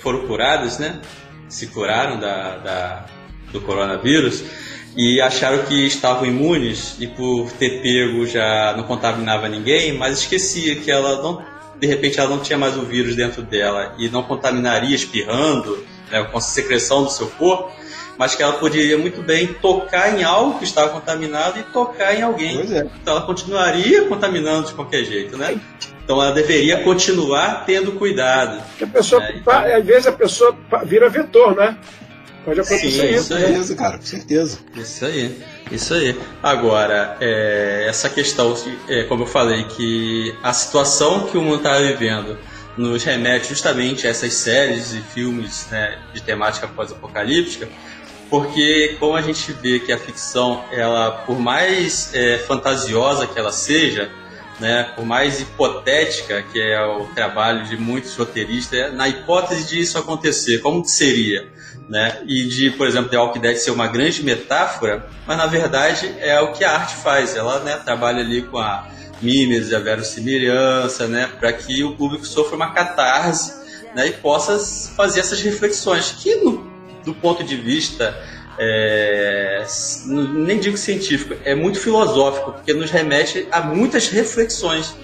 foram curadas, né? Se curaram da, da, do coronavírus e acharam que estavam imunes e por ter pego já não contaminava ninguém, mas esquecia que ela não, de repente ela não tinha mais o vírus dentro dela e não contaminaria espirrando né, com a secreção do seu corpo, mas que ela poderia muito bem tocar em algo que estava contaminado e tocar em alguém. É. Então ela continuaria contaminando de qualquer jeito, né? Então ela deveria continuar tendo cuidado. Porque a pessoa, né? então, às vezes a pessoa vira vetor, né? Pode acontecer Sim, isso. isso aí. Né? cara, com certeza. Isso aí, isso aí. Agora, é, essa questão, é, como eu falei, que a situação que o mundo está vivendo nos remete justamente a essas séries e filmes né, de temática pós-apocalíptica, porque como a gente vê que a ficção, ela por mais é, fantasiosa que ela seja, né, por mais hipotética que é o trabalho de muitos roteiristas, na hipótese de isso acontecer, como que seria? Né? E de, por exemplo, The Walking Dead ser uma grande metáfora, mas na verdade é o que a arte faz, ela né, trabalha ali com a mimes, a verossimilhança, né, para que o público sofra uma catarse né, e possa fazer essas reflexões, que no, do ponto de vista, é, nem digo científico, é muito filosófico, porque nos remete a muitas reflexões.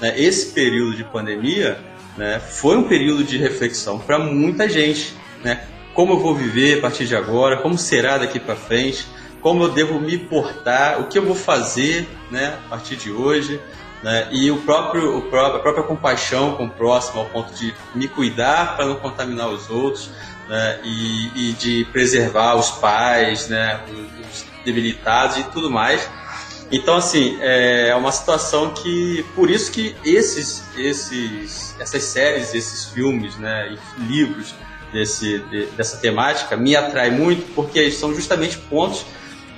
Né? Esse período de pandemia né, foi um período de reflexão para muita gente. Né? Como eu vou viver a partir de agora, como será daqui para frente, como eu devo me portar, o que eu vou fazer né, a partir de hoje. Né, e o próprio, o próprio, a própria compaixão com o próximo, ao ponto de me cuidar para não contaminar os outros, né, e, e, de preservar os pais, né, os debilitados e tudo mais. Então, assim, é uma situação que, por isso que esses, esses, essas séries, esses filmes, né, e livros desse, de, dessa temática me atraem muito, porque são justamente pontos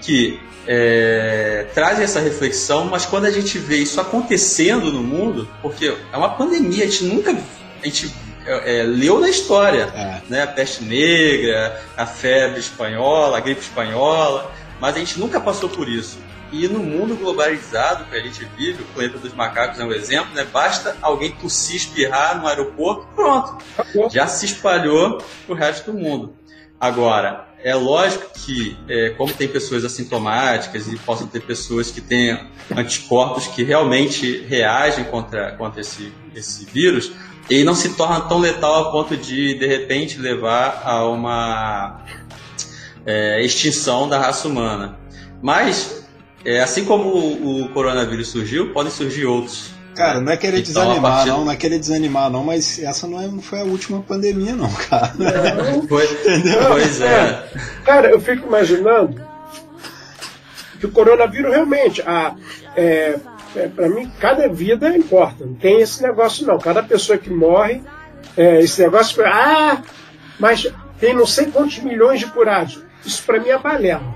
que é, trazem essa reflexão, mas quando a gente vê isso acontecendo no mundo, porque é uma pandemia, a gente nunca a gente é, é, leu na história, é. né? A peste negra, a febre espanhola, a gripe espanhola, mas a gente nunca passou por isso. E no mundo globalizado que a gente vive, o planeta dos macacos é um exemplo, né? Basta alguém tossir, espirrar no aeroporto, pronto, já se espalhou pro resto do mundo. Agora, é lógico que, é, como tem pessoas assintomáticas e possam ter pessoas que têm anticorpos que realmente reagem contra, contra esse, esse vírus, ele não se torna tão letal a ponto de, de repente, levar a uma é, extinção da raça humana. Mas, é, assim como o, o coronavírus surgiu, podem surgir outros. Cara, não é querer então, desanimar, partir... não, não é querer desanimar, não, mas essa não, é, não foi a última pandemia, não, cara. Não. Foi, Entendeu? Pois é. é. Cara, eu fico imaginando que o coronavírus realmente, a, é, é, para mim, cada vida importa. Não tem esse negócio, não. Cada pessoa que morre, é, esse negócio, ah, mas tem não sei quantos milhões de curados. Isso para mim é balela.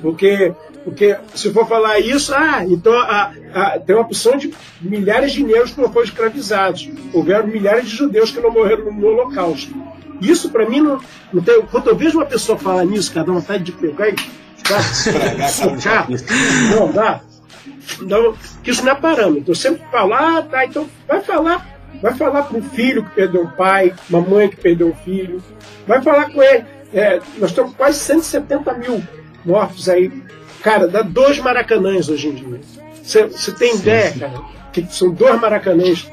Porque, porque se for falar isso, ah, então a, a, tem uma opção de milhares de negros que não foram escravizados. Houveram milhares de judeus que não morreram no Holocausto. Isso para mim não, não tem. Quando eu vejo uma pessoa falar nisso, cada vontade de pegar e socar, não dá. Não, que isso não é parâmetro. Eu sempre falo, ah, tá, então vai falar, vai falar para o filho que perdeu um pai, uma mãe que perdeu um filho, vai falar com ele. É, nós estamos quase 170 mil mortos aí. Cara, dá dois maracanãs hoje em dia. Você tem sim, ideia, sim. cara, que são dois maracanãs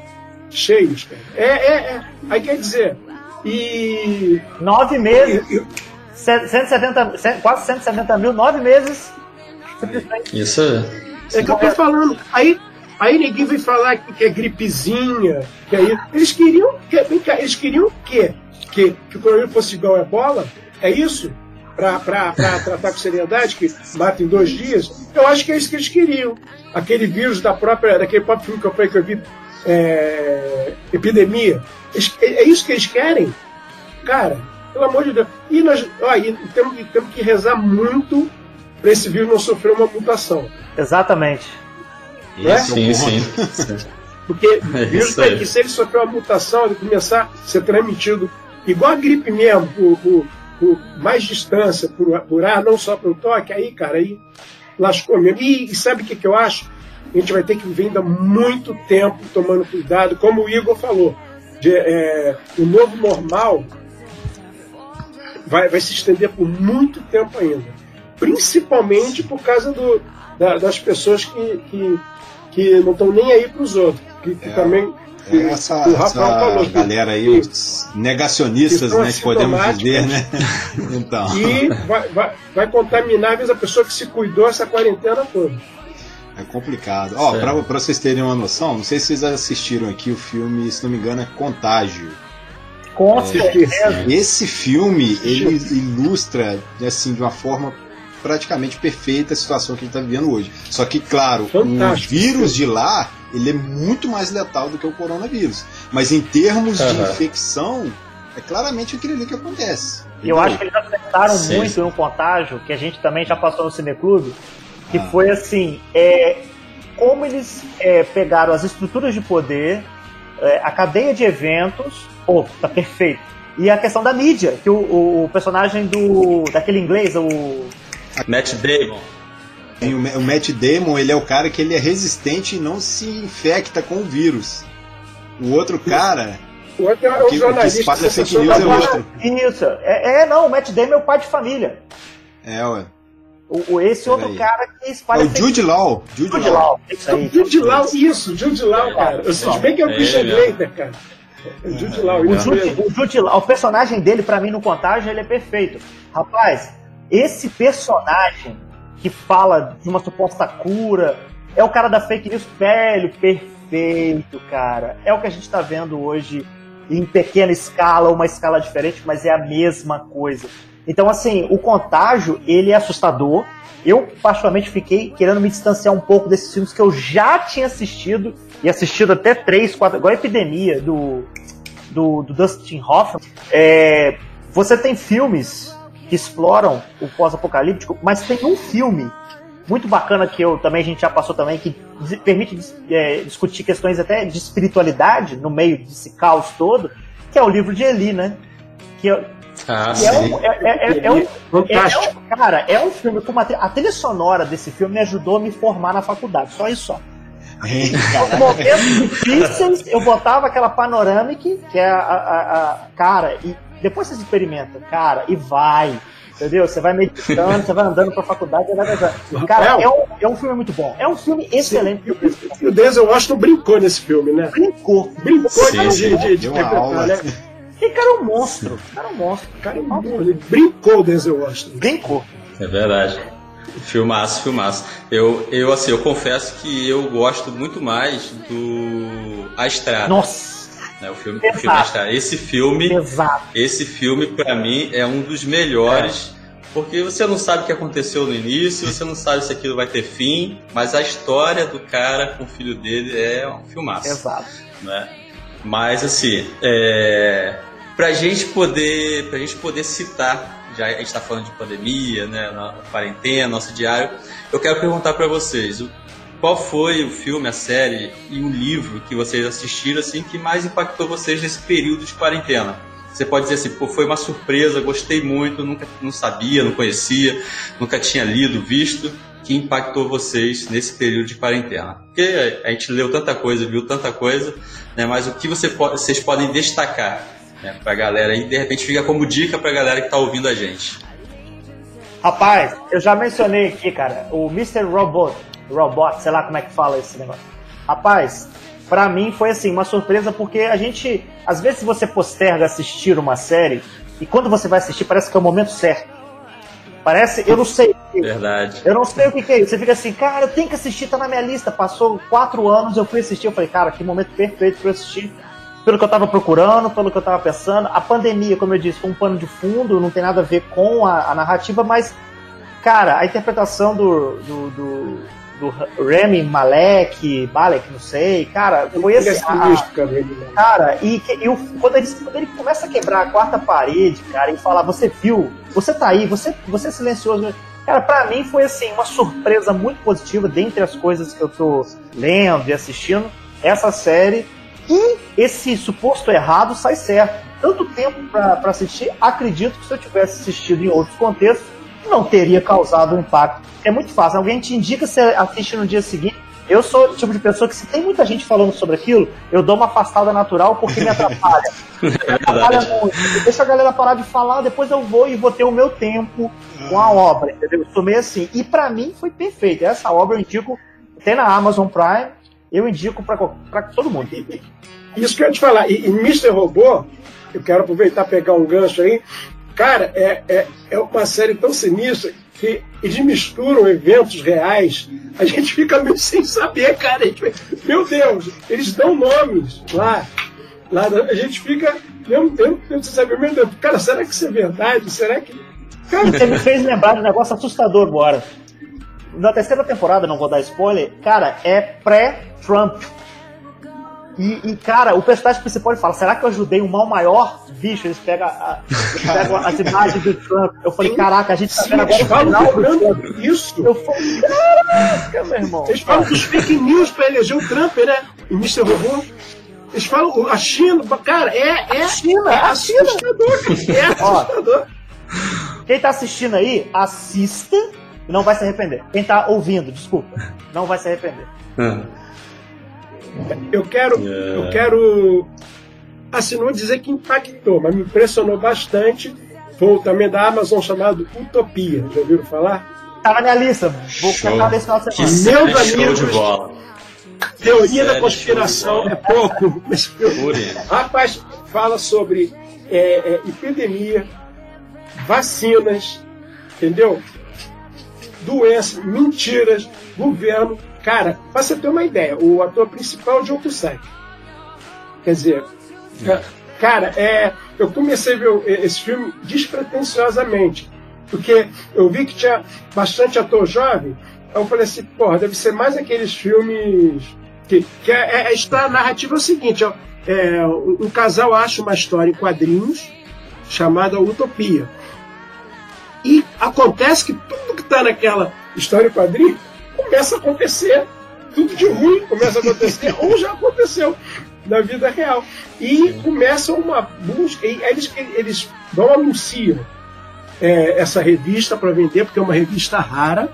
cheios, cara. É, é, é. Aí quer dizer, e. Nove meses. Eu, eu, 170, quase 170 mil, nove meses. Isso é. É que eu tô falando. Aí, aí ninguém vem falar que, é gripezinha. Que aí, eles queriam. Que, eles queriam o quê? Que, que o coronavírus fosse igual a ebola? É isso? Para tratar com seriedade, que mata em dois dias? Eu acho que é isso que eles queriam. Aquele vírus da própria, daquele próprio filme que eu, falei que eu vi, é, epidemia. É, é isso que eles querem? Cara, pelo amor de Deus. E nós ó, e temos, temos que rezar muito para esse vírus não sofrer uma mutação. Exatamente. É? Sim, sim. Porque é vírus tem que, se ele sofrer uma mutação, ele começar a ser transmitido igual a gripe mesmo, por, por, por mais distância, por, por ar, não só pelo toque, aí, cara, aí lascou mesmo. E, e sabe o que, que eu acho? A gente vai ter que viver ainda muito tempo tomando cuidado, como o Igor falou. De, é, o novo normal vai, vai se estender por muito tempo ainda. Principalmente por causa do, da, das pessoas que, que, que não estão nem aí para os outros. Que, que é, também. É essa, o essa falou, galera aí, que, os negacionistas, que né, que podemos dizer, né? então. E vai, vai, vai contaminar, às vezes, a pessoa que se cuidou essa quarentena toda. É complicado. Ó, pra, pra, vocês terem uma noção, não sei se vocês assistiram aqui o filme, se não me engano, é Contágio. Com é, certeza. Esse filme, ele ilustra, assim, de uma forma praticamente perfeita a situação que a gente está vivendo hoje. Só que, claro, Fantástico. o vírus de lá, ele é muito mais letal do que o coronavírus. Mas em termos uhum. de infecção, é claramente aquilo ali que acontece. E eu acho que eles acertaram Sim. muito em um contágio, que a gente também já passou no Cineclube, que ah. foi assim, é, como eles é, pegaram as estruturas de poder, é, a cadeia de eventos, Pô, tá perfeito. E a questão da mídia, que o, o personagem do. daquele inglês, o. Matt Damon. O Matt Damon, ele é o cara que ele é resistente e não se infecta com o vírus. O outro cara. O outro é o que, jornalista. Que espalha fake news é o outro. Isso. É, é, não, o Matt Damon é o pai de família. É, ué. O, esse outro aí. cara que espalha. É o Jude Law. Jude, Jude Law. Law. Jude Law, isso, Jude Law, cara. Eu sei bem que é o Christian Slater, cara. O Jude Law, o, Jude, o, Jude Law, o personagem dele, para mim, no Contágio, ele é perfeito. Rapaz, esse personagem que fala de uma suposta cura é o cara da fake news velho, perfeito, cara. É o que a gente tá vendo hoje em pequena escala, uma escala diferente, mas é a mesma coisa. Então, assim, o contágio, ele é assustador. Eu, particularmente, fiquei querendo me distanciar um pouco desses filmes que eu já tinha assistido e assistido até três, quatro, igual a Epidemia do, do, do Dustin Hoffman. É, você tem filmes que exploram o pós-apocalíptico, mas tem um filme muito bacana que eu também a gente já passou também que permite é, discutir questões até de espiritualidade no meio desse caos todo, que é o livro de Eli, né? Que, ah, que é, um, é, um, cara, é um filme com uma a trilha sonora desse filme me ajudou a me formar na faculdade, só isso só. Em momentos difíceis, eu botava aquela panorâmica, que é a, a, a, Cara, e depois você experimenta, cara, e vai. Entendeu? Você vai meditando, você vai andando pra faculdade, você vai Cara, é um, é um filme muito bom. É um filme excelente. Sim, e o Denzel Washington brincou nesse filme, né? Brincou. Brincou sim, de, sim. de, de, de interpretar, né? E cara é um monstro. Cara é um monstro. Cara é um monstro. Ele brincou o Denzel Washington. Brincou. É verdade. Filmaço, filmaço. Eu, eu, assim, eu confesso que eu gosto muito mais do A Estrada. Nossa! Né, o filme, o filme Estrada. Esse filme, Exato. esse filme para mim é um dos melhores. É. Porque você não sabe o que aconteceu no início, você não sabe se aquilo vai ter fim, mas a história do cara com o filho dele é um filmaço. Exato. Né? Mas assim, é... Pra gente poder, pra gente poder citar, já a gente está falando de pandemia, né, na quarentena, nosso diário, eu quero perguntar para vocês, qual foi o filme, a série e o livro que vocês assistiram assim que mais impactou vocês nesse período de quarentena? Você pode dizer assim, pô, foi uma surpresa, gostei muito, nunca não sabia, não conhecia, nunca tinha lido, visto, que impactou vocês nesse período de quarentena. Porque a gente leu tanta coisa, viu tanta coisa, né, mas o que você vocês podem destacar né, para a galera e de repente fica como dica para a galera que está ouvindo a gente. Rapaz, eu já mencionei aqui, cara, o Mr. Robot, Robot, sei lá como é que fala esse negócio. Rapaz, para mim foi assim, uma surpresa porque a gente, às vezes você posterga assistir uma série e quando você vai assistir parece que é o momento certo. Parece, eu não sei. Verdade. Eu não sei o que, que é isso. Você fica assim, cara, eu tenho que assistir, tá na minha lista. Passou quatro anos, eu fui assistir, eu falei, cara, que momento perfeito para assistir pelo que eu estava procurando, pelo que eu estava pensando. A pandemia, como eu disse, foi um pano de fundo, não tem nada a ver com a, a narrativa, mas, cara, a interpretação do, do, do, do Remy Malek, Malek, não sei, cara, foi assim. A, cara, e, e o, quando, ele, quando ele começa a quebrar a quarta parede, cara, e falar, você viu, você tá aí, você, você é silencioso. Cara, pra mim foi assim, uma surpresa muito positiva dentre as coisas que eu tô lendo e assistindo. Essa série e esse suposto errado sai certo. Tanto tempo para assistir, acredito que se eu tivesse assistido em outros contextos, não teria causado um impacto. É muito fácil. Alguém te indica, você assiste no dia seguinte. Eu sou o tipo de pessoa que, se tem muita gente falando sobre aquilo, eu dou uma afastada natural porque me atrapalha. me atrapalha muito. Deixa a galera parar de falar, depois eu vou e vou ter o meu tempo com a obra, entendeu? Eu sou meio assim. E para mim foi perfeito. Essa obra eu indico, tem na Amazon Prime, eu indico para todo mundo. Isso que eu ia te falar. E, e Mr. Robô, eu quero aproveitar pegar um gancho aí. Cara, é, é, é uma série tão sinistra que eles misturam eventos reais. A gente fica meio sem saber, cara. Gente, meu Deus, eles dão nomes lá. lá a gente fica mesmo tempo sem saber, meu Deus, cara, será que isso é verdade? Será que. Cara, Você me fez lembrar de um negócio assustador agora. Na terceira temporada, não vou dar spoiler, cara, é pré-Trump. E, e, cara, o personagem principal fala: será que eu ajudei um mal maior? Bicho, eles pegam, a, eles pegam as imagens do Trump. Eu falei: Sim. caraca, a gente tá vendo Eles agora o falam final do do Trump. isso. Eu falei: caraca, meu irmão. Eles falam dos fake news para eleger o Trump, né? O Mr. Robô. Eles falam a China, cara, é, é, China, é a China. assustador. É Ó. assustador. Quem tá assistindo aí, assista e não vai se arrepender. Quem tá ouvindo, desculpa, não vai se arrepender. Eu quero, eu quero, assim, não dizer que impactou, mas me impressionou bastante. Foi também da Amazon chamado Utopia. Já ouviram falar? Tá na minha lista, vou nesse final de Que semana. Meus série show amigos. de bola. Teoria da conspiração é pouco. mas-. Rapaz, fala sobre é, é, epidemia, vacinas, entendeu? Doenças, mentiras, governo. Cara, pra você ter uma ideia, o ator principal é o John Cusack. Quer dizer, ca- cara, é, eu comecei a ver esse filme despretensiosamente, porque eu vi que tinha bastante ator jovem, aí eu falei assim, porra, deve ser mais aqueles filmes que, que é, é, a narrativa é o seguinte, ó, é, um, um casal acha uma história em quadrinhos chamada Utopia. E acontece que tudo que está naquela história em quadrinho começa a acontecer, tudo de ruim começa a acontecer, ou já aconteceu na vida real. E começa uma busca, e eles, eles não anunciam é, essa revista para vender, porque é uma revista rara,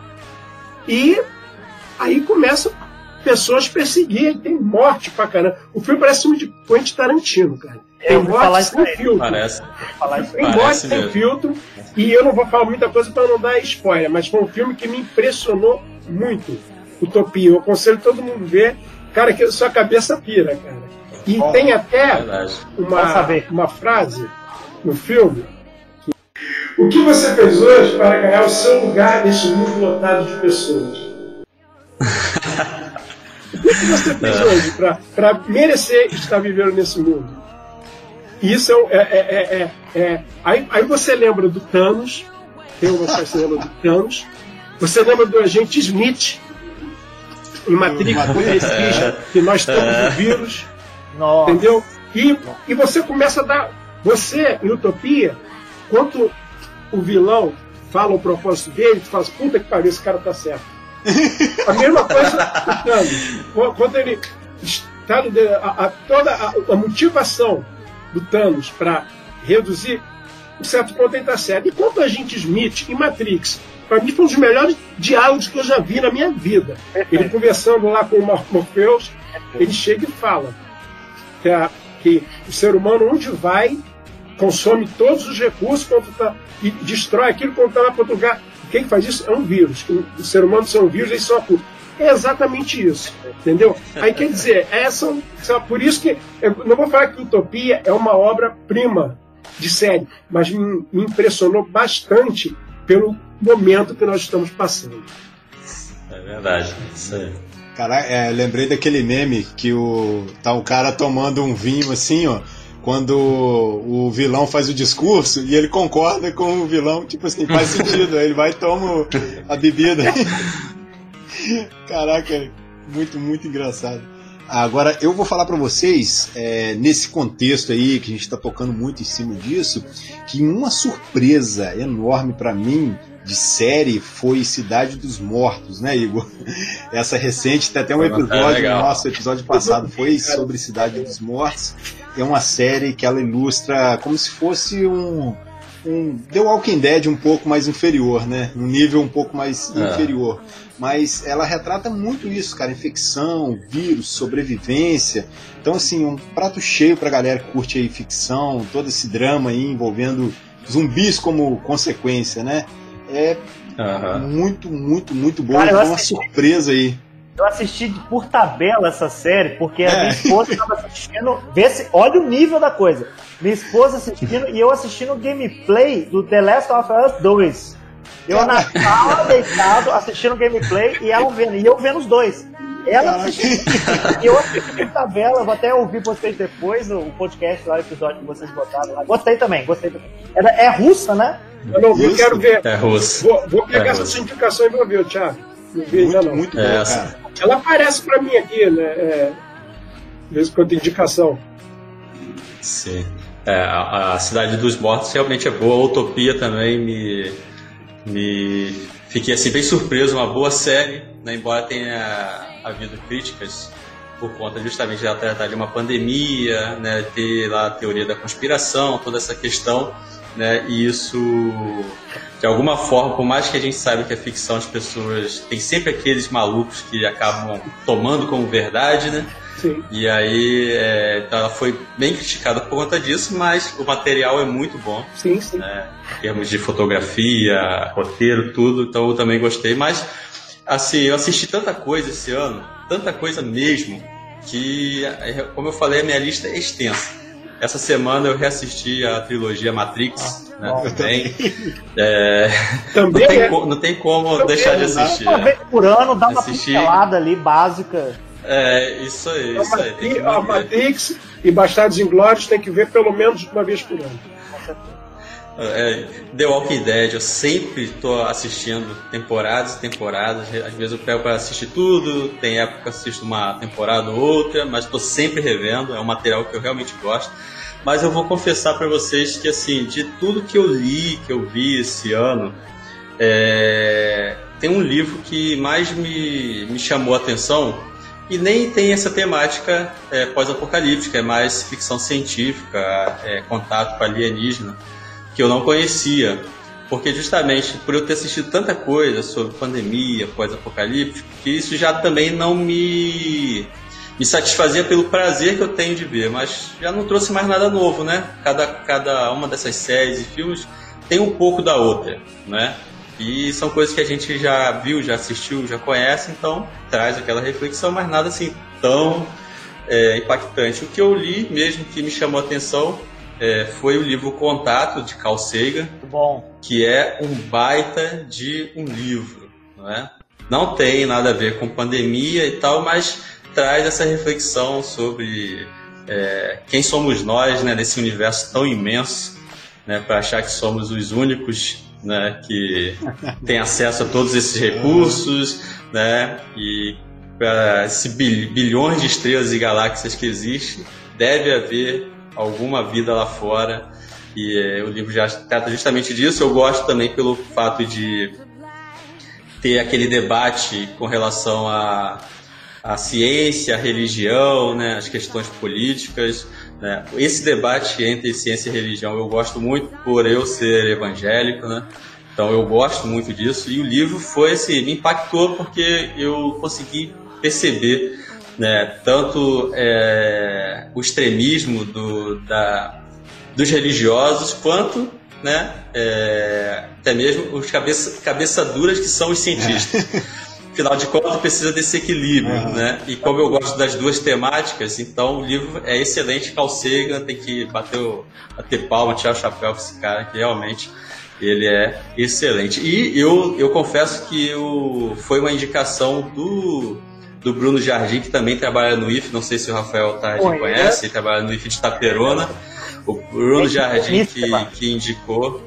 e aí começam pessoas perseguirem, tem morte pra caramba. O filme parece um de Quentin Tarantino, cara. Tem Eu morte isso sem aí. filtro. Parece. Isso Tem morte sem filtro. E eu não vou falar muita coisa para não dar spoiler, mas foi um filme que me impressionou muito. Utopia. Eu aconselho todo mundo ver. Cara, que sua cabeça pira, cara. E Bom, tem até Verdade. Uma, uma frase no filme. que- o que você fez hoje para ganhar o seu lugar nesse mundo lotado de pessoas? o que você fez hoje para merecer estar vivendo nesse mundo? E Isso é, um- é, é, é, é- aí, aí você lembra do Thanos, tem uma você lembra do Thanos, você lembra do agente Smith em Matrix, ele diz que nós temos o vírus, Nossa. entendeu? E, e você começa a dar Você, em Utopia, quando o vilão fala o propósito dele, tu fala assim, puta que pariu, esse cara tá certo. A mesma coisa o Thanos. Quando ele está a, a, toda a, a motivação do Thanos para reduzir, um certo ponto ele está certo. E quanto a gente Smith em Matrix, para mim foi um dos melhores diálogos que eu já vi na minha vida. Ele conversando lá com o Morpheus, ele chega e fala que, a, que o ser humano onde vai consome todos os recursos tá, e destrói aquilo quando está lá para outro lugar. Quem faz isso é um vírus. O ser humano é um vírus, eles são a culpa. É exatamente isso, entendeu? Aí quer dizer, essa, por isso que eu não vou falar que Utopia é uma obra-prima de série, mas me, me impressionou bastante pelo momento que nós estamos passando. É verdade, isso aí. Cara, é, lembrei daquele meme que o tá o cara tomando um vinho assim, ó, quando o vilão faz o discurso e ele concorda com o vilão, tipo assim, faz sentido, aí ele vai e toma a bebida. Caraca, muito, muito engraçado. Agora, eu vou falar para vocês, é, nesse contexto aí, que a gente está tocando muito em cima disso, que uma surpresa enorme para mim de série foi Cidade dos Mortos, né, Igor? Essa recente, tem até um episódio, é nosso episódio passado foi sobre Cidade dos Mortos. É uma série que ela ilustra como se fosse um, um The Walking Dead um pouco mais inferior, né? Um nível um pouco mais é. inferior mas ela retrata muito isso, cara, infecção, vírus, sobrevivência. Então, assim, um prato cheio pra galera que curte aí ficção, todo esse drama aí envolvendo zumbis como consequência, né? É uhum. muito, muito, muito bom. Cara, uma surpresa aí. Eu assisti por tabela essa série, porque a é. minha esposa estava assistindo. Vê se, olha o nível da coisa. Minha esposa assistindo e eu assistindo o gameplay do The Last of Us 2. Eu na sala, deitado, assistindo gameplay e ela vendo. E eu vendo os dois. Ela assistindo. e eu assisti por tabela, vou até ouvir vocês depois, o podcast lá, o episódio que vocês botaram lá. Gostei também, gostei também. É, é russa, né? Eu não vi, quero ver. É russa. Vou, vou pegar é essa sua indicação e vou ver, Thiago. Não vi ainda não. Muito é, bom, Ela aparece pra mim aqui, né? É, de vez em quando indicação. Sim. É, a, a, Cidade dos Mortos realmente é boa, a Utopia também me me fiquei assim bem surpreso, uma boa série, né, embora tenha havido críticas por conta justamente de ela tratar de uma pandemia, né, ter lá a teoria da conspiração, toda essa questão, né, e isso de alguma forma, por mais que a gente saiba que a ficção as pessoas tem sempre aqueles malucos que acabam tomando como verdade, né? Sim. E aí é, então ela foi bem criticada por conta disso, mas o material é muito bom. Sim, sim. Né? Em termos de fotografia, roteiro, tudo, então eu também gostei. Mas, assim, eu assisti tanta coisa esse ano, tanta coisa mesmo, que, é, como eu falei, a minha lista é extensa. Essa semana eu reassisti a trilogia Matrix, ah, né, também. É, também não, tem, é. não tem como também deixar de assistir. Uma vez por ano, dá uma pincelada ali, básica. É, isso aí, isso aí. Tem que a Matrix e Bastardos Inglórios tem que ver pelo menos uma vez por ano. É, The Walking Dead, eu sempre estou assistindo temporadas e temporadas. Às vezes eu pego para assistir tudo, tem época que assisto uma temporada ou outra, mas estou sempre revendo. É um material que eu realmente gosto. Mas eu vou confessar para vocês que, assim, de tudo que eu li, que eu vi esse ano, é... tem um livro que mais me, me chamou a atenção e nem tem essa temática é, pós-apocalíptica, é mais ficção científica, é, contato com alienígena, que eu não conhecia. Porque justamente por eu ter assistido tanta coisa sobre pandemia, pós-apocalíptico, que isso já também não me, me satisfazia pelo prazer que eu tenho de ver, mas já não trouxe mais nada novo, né? Cada, cada uma dessas séries e filmes tem um pouco da outra, né? E são coisas que a gente já viu, já assistiu, já conhece, então traz aquela reflexão, mas nada assim tão é, impactante. O que eu li mesmo que me chamou a atenção é, foi o livro Contato, de Carl Sagan, Bom. que é um baita de um livro. Não, é? não tem nada a ver com pandemia e tal, mas traz essa reflexão sobre é, quem somos nós né, nesse universo tão imenso, né, para achar que somos os únicos né, que tem acesso a todos esses recursos, né, e para esses bilhões de estrelas e galáxias que existem, deve haver alguma vida lá fora. E é, o livro já trata justamente disso. Eu gosto também pelo fato de ter aquele debate com relação a a ciência, a religião, né, as questões políticas. Né. Esse debate entre ciência e religião eu gosto muito por eu ser evangélico, né? Então eu gosto muito disso. E o livro foi assim, me impactou porque eu consegui perceber né, tanto é, o extremismo do, da, dos religiosos quanto né, é, até mesmo os cabeça, cabeça duras que são os cientistas. Afinal de contas, precisa desse equilíbrio, uhum. né? E como eu gosto das duas temáticas, então o livro é excelente. Carl Sagan tem que bater, o, bater palma, tirar o chapéu para esse cara, que realmente ele é excelente. E eu, eu confesso que eu, foi uma indicação do, do Bruno Jardim, que também trabalha no IF, não sei se o Rafael Tardi Oi, conhece, ele trabalha no IF de Itaperona. O Bruno Jardim que, que indicou.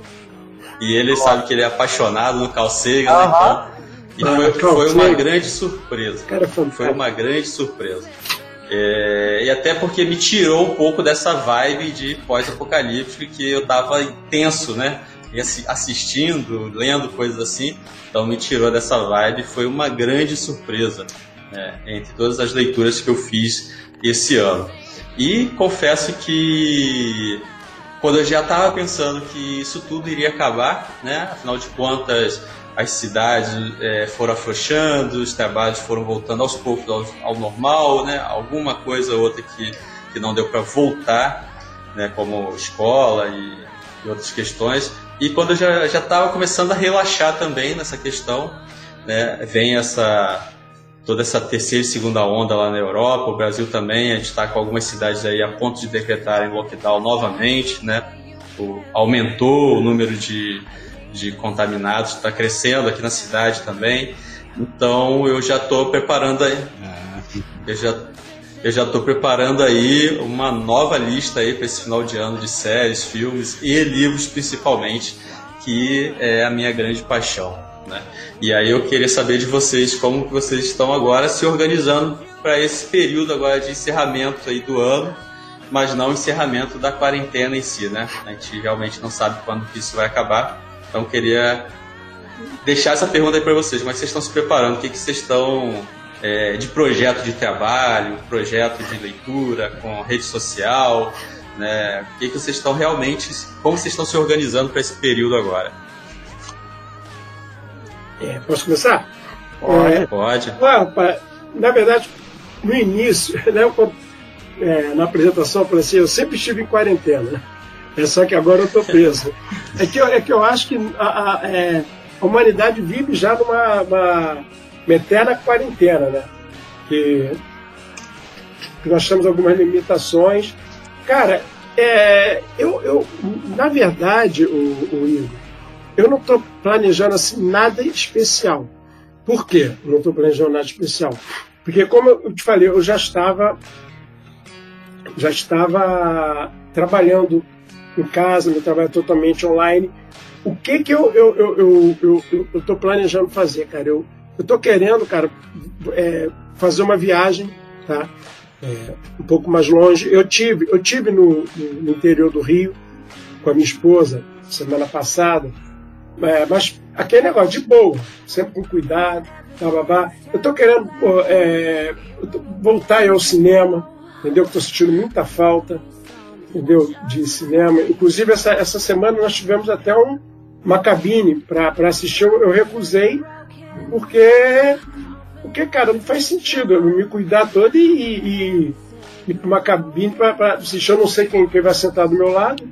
E ele sabe que ele é apaixonado no Carl Sagan, né? então e foi, foi uma grande surpresa. Cara, foi uma grande surpresa. É, e até porque me tirou um pouco dessa vibe de pós-apocalíptico que eu tava tenso, né? Assistindo, lendo coisas assim. Então me tirou dessa vibe. Foi uma grande surpresa né? entre todas as leituras que eu fiz esse ano. E confesso que quando eu já estava pensando que isso tudo iria acabar, né? Afinal de contas, as cidades é, foram afrouxando, os trabalhos foram voltando aos poucos ao, ao normal, né? Alguma coisa ou outra que, que não deu para voltar, né? Como escola e, e, outras questões. E quando eu já estava começando a relaxar também nessa questão, né? Vem essa toda essa terceira e segunda onda lá na Europa, o Brasil também, a gente está com algumas cidades aí a ponto de decretarem lockdown novamente, né? O, aumentou o número de de contaminados está crescendo aqui na cidade também. Então eu já estou preparando aí. Ah. Eu já eu já estou preparando aí uma nova lista aí para esse final de ano de séries, filmes e livros principalmente, que é a minha grande paixão. Né? E aí eu queria saber de vocês como que vocês estão agora se organizando para esse período agora de encerramento aí do ano, mas não encerramento da quarentena em si, né? A gente realmente não sabe quando que isso vai acabar. Então queria deixar essa pergunta aí para vocês. Como é vocês estão se preparando? O que, que vocês estão é, de projeto de trabalho, projeto de leitura com rede social? Né? O que, que vocês estão realmente, como vocês estão se organizando para esse período agora? É, posso começar? Pode. É, pode. na verdade, no início, né, é, na apresentação, eu falei assim, eu sempre estive em quarentena. É só que agora eu estou preso. É que, eu, é que eu acho que a, a, é, a humanidade vive já numa uma, uma eterna quarentena, né? Que, que nós temos algumas limitações. Cara, é, eu, eu, na verdade, o, o Igor, eu não estou planejando assim, nada especial. Por quê? Não estou planejando nada especial. Porque, como eu te falei, eu já estava já estava trabalhando em casa, meu trabalho é totalmente online. O que que eu eu, eu, eu, eu, eu tô planejando fazer, cara? Eu, eu tô querendo, cara, é, fazer uma viagem, tá? É, um pouco mais longe. Eu tive, eu tive no, no, interior do Rio com a minha esposa semana passada, é, mas aquele negócio de boa, sempre com cuidado, babá. Eu tô querendo é, eu tô, voltar ao cinema, entendeu? Que tô sentindo muita falta entendeu? de cinema. Inclusive, essa, essa semana nós tivemos até um, uma cabine para assistir. Eu, eu, recusei porque, porque, cara, não faz sentido eu me cuidar todo e, e, e uma cabine para assistir. Eu não sei quem, quem vai sentar do meu lado.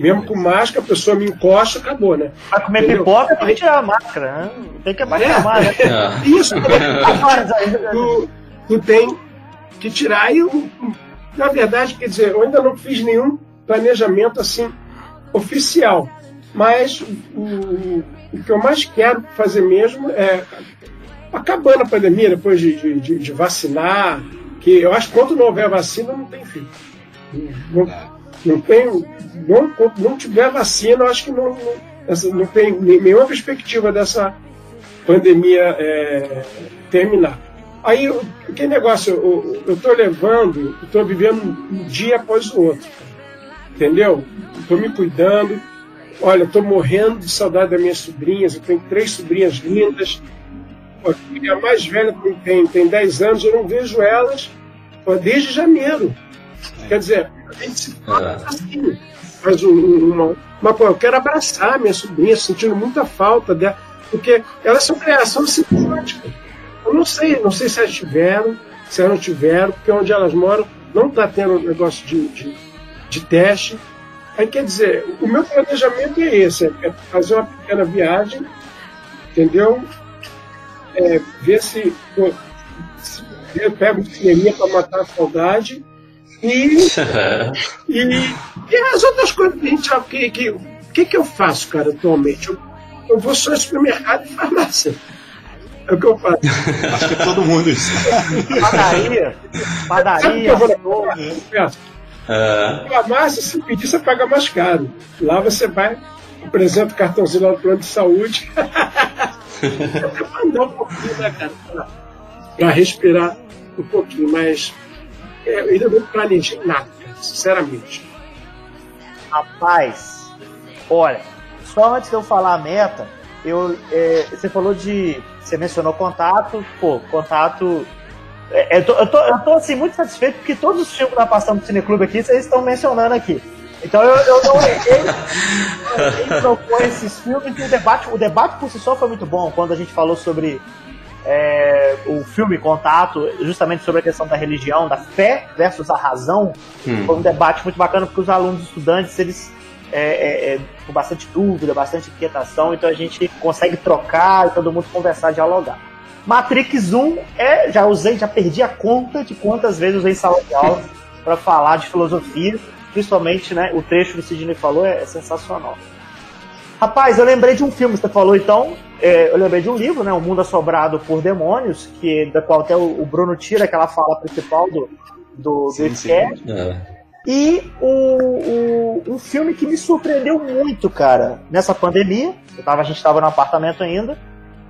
Mesmo com máscara, a pessoa me encosta, acabou, né? Vai comer Entendeu? pipoca, tem que tirar a máscara, né? Tem que abaixar é, né? Isso, tu, tu tem que tirar e na verdade, quer dizer, eu ainda não fiz nenhum planejamento assim oficial, mas o, o que eu mais quero fazer mesmo é acabando a pandemia, depois de, de, de vacinar, que eu acho que quando não houver vacina, não tem fim. Não, não tem, não, não tiver vacina, acho que não, não, não tem nenhuma perspectiva dessa pandemia é, terminar. Aí, aquele negócio, eu estou levando, estou vivendo um dia após o outro. entendeu? Estou me cuidando. Olha, estou morrendo de saudade das minhas sobrinhas. Eu tenho três sobrinhas lindas. A mais velha tem, tem 10 anos, eu não vejo elas desde janeiro. Quer dizer, a gente se fala é. assim. Faz um, uma, mas, pô, eu quero abraçar minha sobrinha, sentindo muita falta dela, porque elas são criação simpática. Eu não sei, não sei se elas tiveram, se elas não tiveram, porque onde elas moram não está tendo um negócio de, de, de, teste. Aí quer dizer, o meu planejamento é esse, é fazer uma pequena viagem, entendeu? É, ver se, pô, se eu pego dinheirinha para matar a saudade e, e, e, as outras coisas que a gente sabe que, que, que, que eu faço, cara, atualmente? Eu, eu vou só em supermercado e farmácia. É o que eu faço. Acho que todo mundo isso. Padaria. Padaria. É. Farmácia, se pedir, você paga mais caro. Lá você vai, apresenta o cartãozinho lá do plano de saúde. mandar um pouquinho, né, cara? Pra, pra respirar um pouquinho, mas é, eu não planejei nada, sinceramente. Rapaz, olha, só antes de eu falar a meta, eu, é, você falou de. Você mencionou contato, pô, contato. É, eu, tô, eu, tô, eu tô assim, muito satisfeito porque todos os filmes da passando do Cineclube aqui, vocês estão mencionando aqui. Então eu, eu não errei. Quem propõe esses filmes o debate, o debate por si só foi muito bom quando a gente falou sobre é, o filme Contato, justamente sobre a questão da religião, da fé versus a razão, hum. foi um debate muito bacana porque os alunos, estudantes, eles é, é, é, com bastante dúvida, bastante inquietação, então a gente consegue trocar e todo mundo conversar, dialogar. Matrix 1 é, já usei, já perdi a conta de quantas vezes usei sala de aula para falar de filosofia, principalmente, né, o trecho que o Sidney falou é, é sensacional. Rapaz, eu lembrei de um filme que você falou, então. É, eu lembrei de um livro, né? O Mundo Assobrado por Demônios, que, da qual até o, Bruno tira aquela fala principal do, do, sim, do é. E o, o, um filme que me surpreendeu muito, cara, nessa pandemia. Eu tava, a gente estava no apartamento ainda.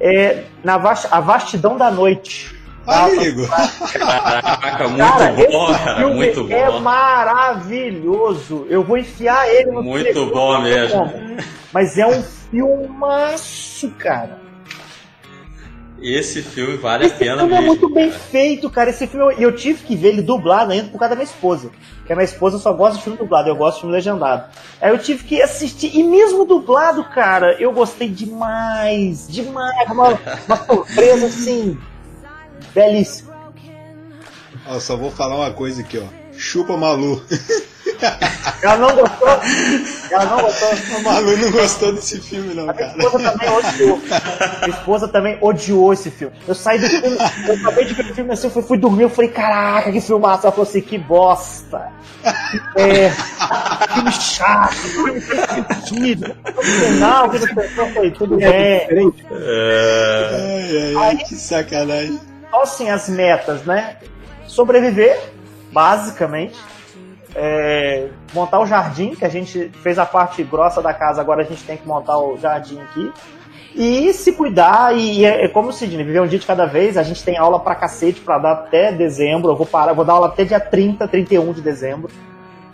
É na vast, A Vastidão da Noite. Amigo! Caraca, muito cara, bom, esse filme muito bom. É maravilhoso. Eu vou enfiar ele no Muito bom mesmo. Mas é um filmaço, cara. Esse filme vale Esse a pena filme mesmo, é muito bem cara. feito, cara. Esse filme eu, eu tive que ver ele dublado ainda por causa da minha esposa. Porque a minha esposa só gosta de filme dublado, eu gosto de filme legendado. Aí eu tive que assistir, e mesmo dublado, cara, eu gostei demais, demais. Uma, uma surpresa assim, belíssima. Ó, só vou falar uma coisa aqui, ó. Chupa Malu. Ela não gostou? Ela não gostou? A Malu não gostou desse filme, não, cara. Minha esposa também odiou. Minha esposa também odiou esse filme. Eu saí do filme, eu acabei de ver o filme assim, eu fui, fui dormir, eu falei, caraca, que filmaço. Ela falou assim, que bosta. É, filme chato, filme sentido. No final, que não foi tudo é bem. É... Ai, ai, ai, que sacanagem. Então, assim, as metas, né? Sobreviver, basicamente. É, montar o jardim, que a gente fez a parte grossa da casa, agora a gente tem que montar o jardim aqui. E se cuidar, e é, é como o Sidney, viver um dia de cada vez, a gente tem aula pra cacete pra dar até dezembro, eu vou parar, vou dar aula até dia 30, 31 de dezembro.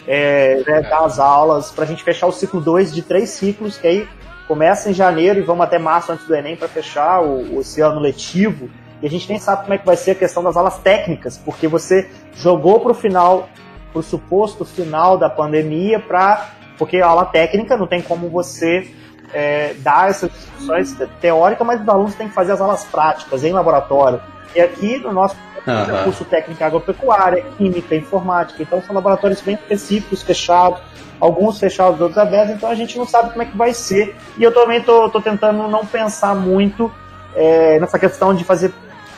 É, né, dar as aulas pra gente fechar o ciclo 2 de três ciclos, que aí começa em janeiro e vamos até março antes do Enem para fechar o, o, esse ano letivo. E a gente nem sabe como é que vai ser a questão das aulas técnicas, porque você jogou para o final, para o suposto final da pandemia, para porque a aula técnica não tem como você é, dar essas discussões teóricas, mas os alunos têm que fazer as aulas práticas em laboratório. E aqui no nosso uhum. curso técnico agropecuária, química, informática, então são laboratórios bem específicos, fechados, alguns fechados, outros abertos, então a gente não sabe como é que vai ser. E eu também estou tentando não pensar muito é, nessa questão de fazer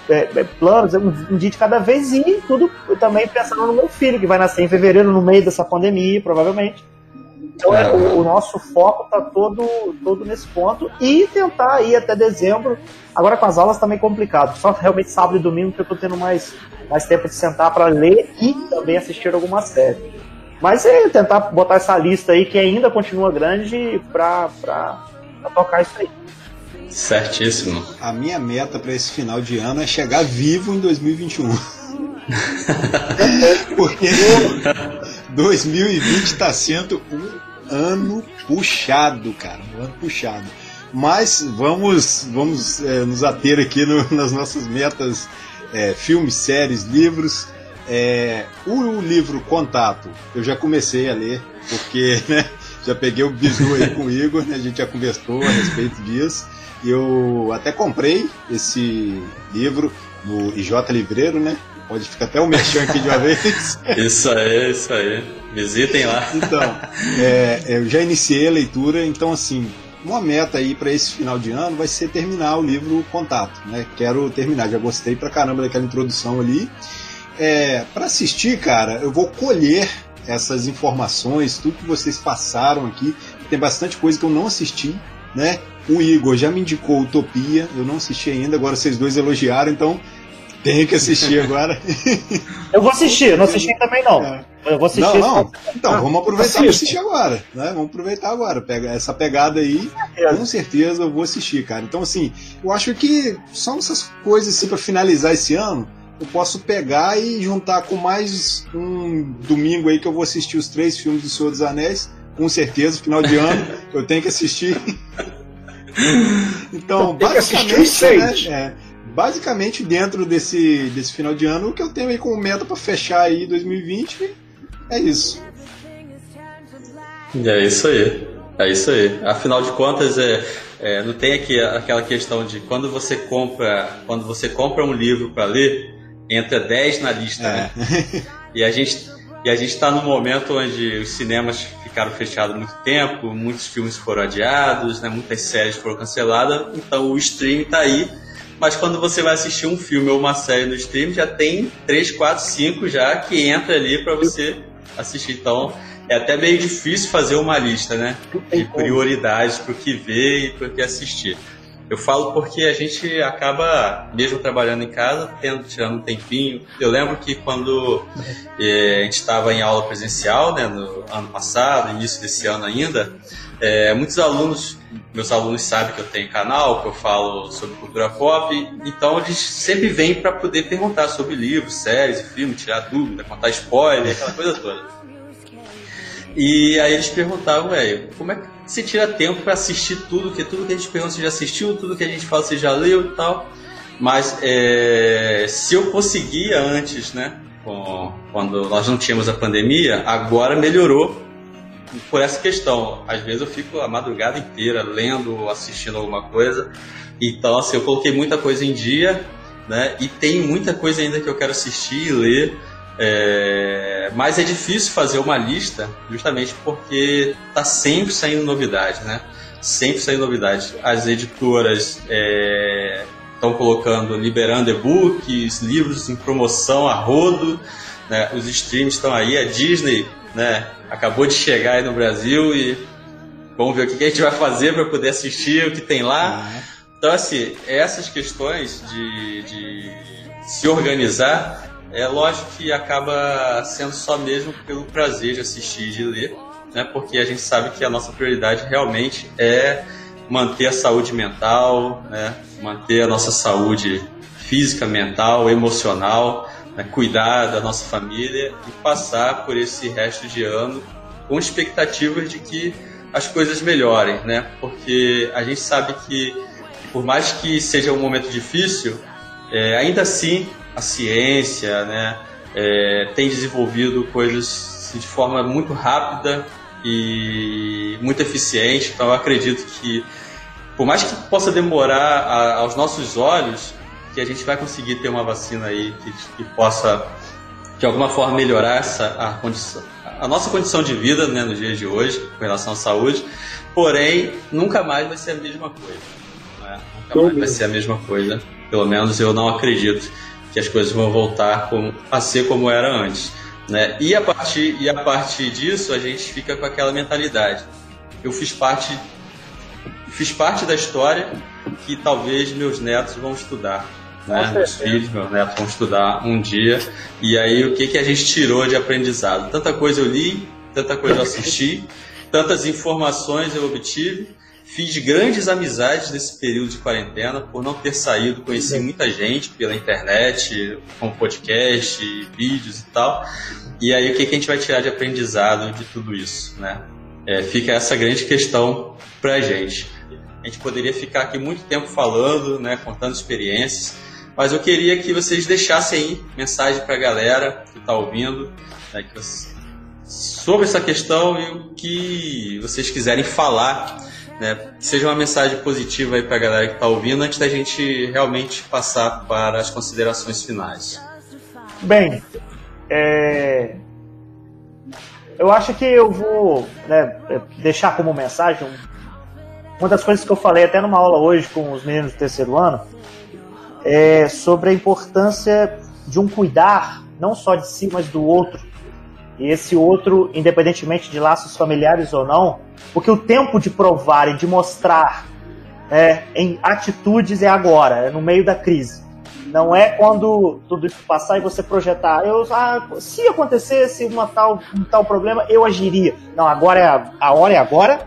é, é, planos, um, um, dia de cada vez e tudo também pensando no meu filho, que vai nascer em fevereiro, no meio dessa pandemia, provavelmente. Então é, o, o, nosso foco está todo, todo nesse ponto e tentar ir até dezembro. Agora com as aulas também tá complicado. Só realmente sábado e domingo que eu estou tendo mais, mais tempo de sentar para ler e também assistir alguma série. Mas é tentar botar essa lista aí que ainda continua grande para tocar isso aí. Certíssimo. A minha meta para esse final de ano é chegar vivo em 2021. Porque 2020 está sendo um ano puxado, cara, um ano puxado. Mas vamos, vamos é, nos ater aqui no, nas nossas metas, é, filmes, séries, livros. É, o, livro Contato, eu já comecei a ler, porque né, já peguei o bisu aí com o Igor, né, a gente já conversou a respeito disso. Eu até comprei esse livro no IJ Livreiro, né? Pode ficar até o um mexão aqui de uma vez. isso aí, isso aí. Visitem lá. Então, é, eu já iniciei a leitura, então assim, uma meta aí para esse final de ano vai ser terminar o livro Contato, né? Quero terminar, já gostei pra caramba daquela introdução ali. É, para assistir, cara, eu vou colher essas informações, tudo que vocês passaram aqui. Tem bastante coisa que eu não assisti, né? O Igor já me indicou Utopia, eu não assisti ainda, agora vocês dois elogiaram, então tenho que assistir agora. eu vou assistir, não assisti também não. É. Eu vou assistir. Não, não. Então, ah, vamos aproveitar e assistir agora, né? Vamos aproveitar agora. Pega essa pegada aí, com certeza eu vou assistir, cara. Então, assim, eu acho que são essas coisas assim para finalizar esse ano. Eu posso pegar e juntar com mais um domingo aí que eu vou assistir os três filmes do Senhor dos Anéis. Com certeza, final de ano, eu tenho que assistir. então, basicamente, né, é, basicamente dentro desse, desse final de ano, o que eu tenho aí como meta para fechar aí 2020 é isso. É isso aí. É isso aí. Afinal de contas, é, é, não tem aqui aquela questão de quando você compra, quando você compra um livro para ler, entra 10 na lista, é. né? E a gente e a gente está num momento onde os cinemas ficaram fechados muito tempo, muitos filmes foram adiados, né, muitas séries foram canceladas, então o stream está aí. Mas quando você vai assistir um filme ou uma série no stream, já tem 3, 4, 5 já que entra ali para você assistir. Então é até meio difícil fazer uma lista, né? De prioridades para o que ver e para o que assistir. Eu falo porque a gente acaba, mesmo trabalhando em casa, tendo, tirando um tempinho. Eu lembro que quando é, a gente estava em aula presencial, né, no ano passado, início desse ano ainda, é, muitos alunos, meus alunos sabem que eu tenho canal, que eu falo sobre cultura pop, então eles sempre vêm para poder perguntar sobre livros, séries, filmes, tirar dúvida, contar spoiler, aquela coisa toda. E aí eles perguntavam, como é que você tira tempo para assistir tudo, que tudo que a gente pergunta você já assistiu, tudo que a gente fala você já leu e tal. Mas é, se eu conseguia antes, né, com, quando nós não tínhamos a pandemia, agora melhorou por essa questão. Às vezes eu fico a madrugada inteira lendo, assistindo alguma coisa. Então, assim, eu coloquei muita coisa em dia, né? E tem muita coisa ainda que eu quero assistir e ler. É, mas é difícil fazer uma lista justamente porque tá sempre saindo novidade, né? Sempre saindo novidade. As editoras estão é, colocando, liberando e-books, livros em promoção a rodo, né? os streams estão aí, a Disney né, acabou de chegar aí no Brasil e vamos ver o que a gente vai fazer para poder assistir o que tem lá. Então, assim, essas questões de, de se organizar é lógico que acaba sendo só mesmo pelo prazer de assistir e de ler, né? Porque a gente sabe que a nossa prioridade realmente é manter a saúde mental, né? Manter a nossa saúde física, mental, emocional, né? cuidar da nossa família e passar por esse resto de ano com expectativas de que as coisas melhorem, né? Porque a gente sabe que por mais que seja um momento difícil, é, ainda assim a ciência, né, é, tem desenvolvido coisas de forma muito rápida e muito eficiente. Então eu acredito que, por mais que possa demorar a, aos nossos olhos, que a gente vai conseguir ter uma vacina aí que, que possa de alguma forma melhorar essa a condição, a nossa condição de vida, né, nos dias de hoje, com relação à saúde. Porém, nunca mais vai ser a mesma coisa. Né? Nunca mais vai ser a mesma coisa. Pelo menos eu não acredito que as coisas vão voltar como, a ser como era antes. Né? E, a partir, e a partir disso a gente fica com aquela mentalidade. Eu fiz parte, fiz parte da história que talvez meus netos vão estudar. Né? Meus filhos, meus netos vão estudar um dia. E aí o que, que a gente tirou de aprendizado? Tanta coisa eu li, tanta coisa eu assisti, tantas informações eu obtive Fiz grandes amizades nesse período de quarentena, por não ter saído, conheci muita gente pela internet, com podcast, vídeos e tal. E aí, o que, que a gente vai tirar de aprendizado de tudo isso, né? É, fica essa grande questão pra gente. A gente poderia ficar aqui muito tempo falando, né, contando experiências, mas eu queria que vocês deixassem aí mensagem para a galera que está ouvindo, né, que sobre essa questão e o que vocês quiserem falar, né, seja uma mensagem positiva aí a galera que está ouvindo, antes da gente realmente passar para as considerações finais. Bem, é... eu acho que eu vou né, deixar como mensagem uma das coisas que eu falei até numa aula hoje com os meninos do terceiro ano é sobre a importância de um cuidar não só de si, mas do outro e esse outro, independentemente de laços familiares ou não, porque o tempo de provar e de mostrar é, em atitudes é agora, é no meio da crise. Não é quando tudo isso passar e você projetar. Eu, ah, se acontecesse uma tal, um tal problema, eu agiria. Não, agora é a, a hora é agora.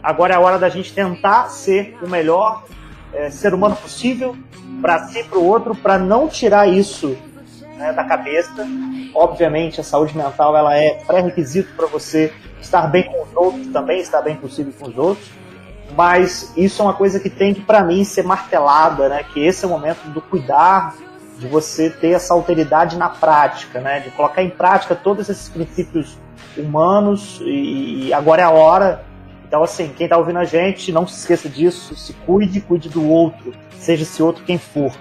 Agora é a hora da gente tentar ser o melhor é, ser humano possível para si para o outro, para não tirar isso né, da cabeça. Obviamente, a saúde mental ela é pré-requisito para você estar bem com os outros, também estar bem consigo com os outros. Mas isso é uma coisa que tem que, para mim, ser martelada, né? Que esse é o momento do cuidar, de você ter essa alteridade na prática, né? De colocar em prática todos esses princípios humanos e, e agora é a hora. Então, assim, quem está ouvindo a gente, não se esqueça disso, se cuide, cuide do outro, seja esse outro quem for.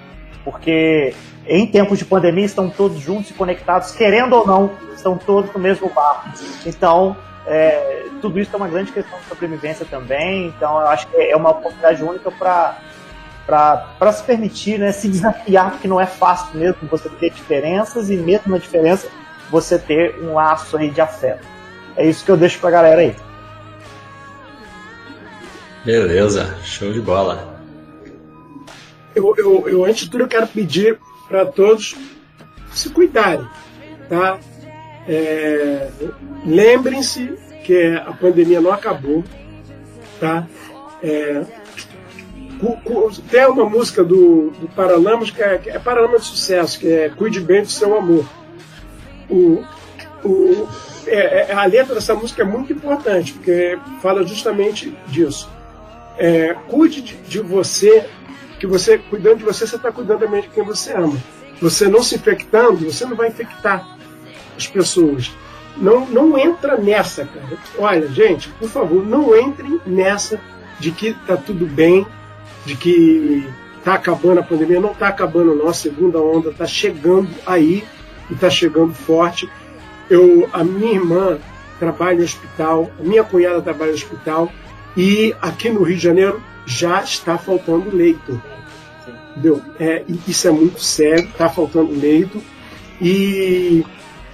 Porque em tempos de pandemia estão todos juntos e conectados, querendo ou não, estão todos no mesmo barco. Então, é, tudo isso é uma grande questão de sobrevivência também. Então, eu acho que é uma oportunidade única para para se permitir, né, se desafiar, porque não é fácil mesmo você ter diferenças e mesmo na diferença você ter um laço aí de afeto. É isso que eu deixo para a galera aí. Beleza, show de bola. Eu, eu, eu antes de tudo eu quero pedir para todos se cuidarem, tá? É, Lembrem-se que a pandemia não acabou, tá? É, tem uma música do, do Paralamas que é, é Paralama de Sucesso, que é Cuide Bem do Seu Amor. O, o, é, é, a letra dessa música é muito importante, porque fala justamente disso. É, cuide de, de você que você, cuidando de você, você está cuidando também de quem você ama. Você não se infectando, você não vai infectar as pessoas. Não, não entra nessa, cara. Olha, gente, por favor, não entrem nessa de que está tudo bem, de que está acabando a pandemia. Não está acabando, não. A segunda onda está chegando aí e está chegando forte. Eu, a minha irmã trabalha no hospital, a minha cunhada trabalha no hospital e aqui no Rio de Janeiro já está faltando leito. Entendeu? É, isso é muito sério, está faltando leito. E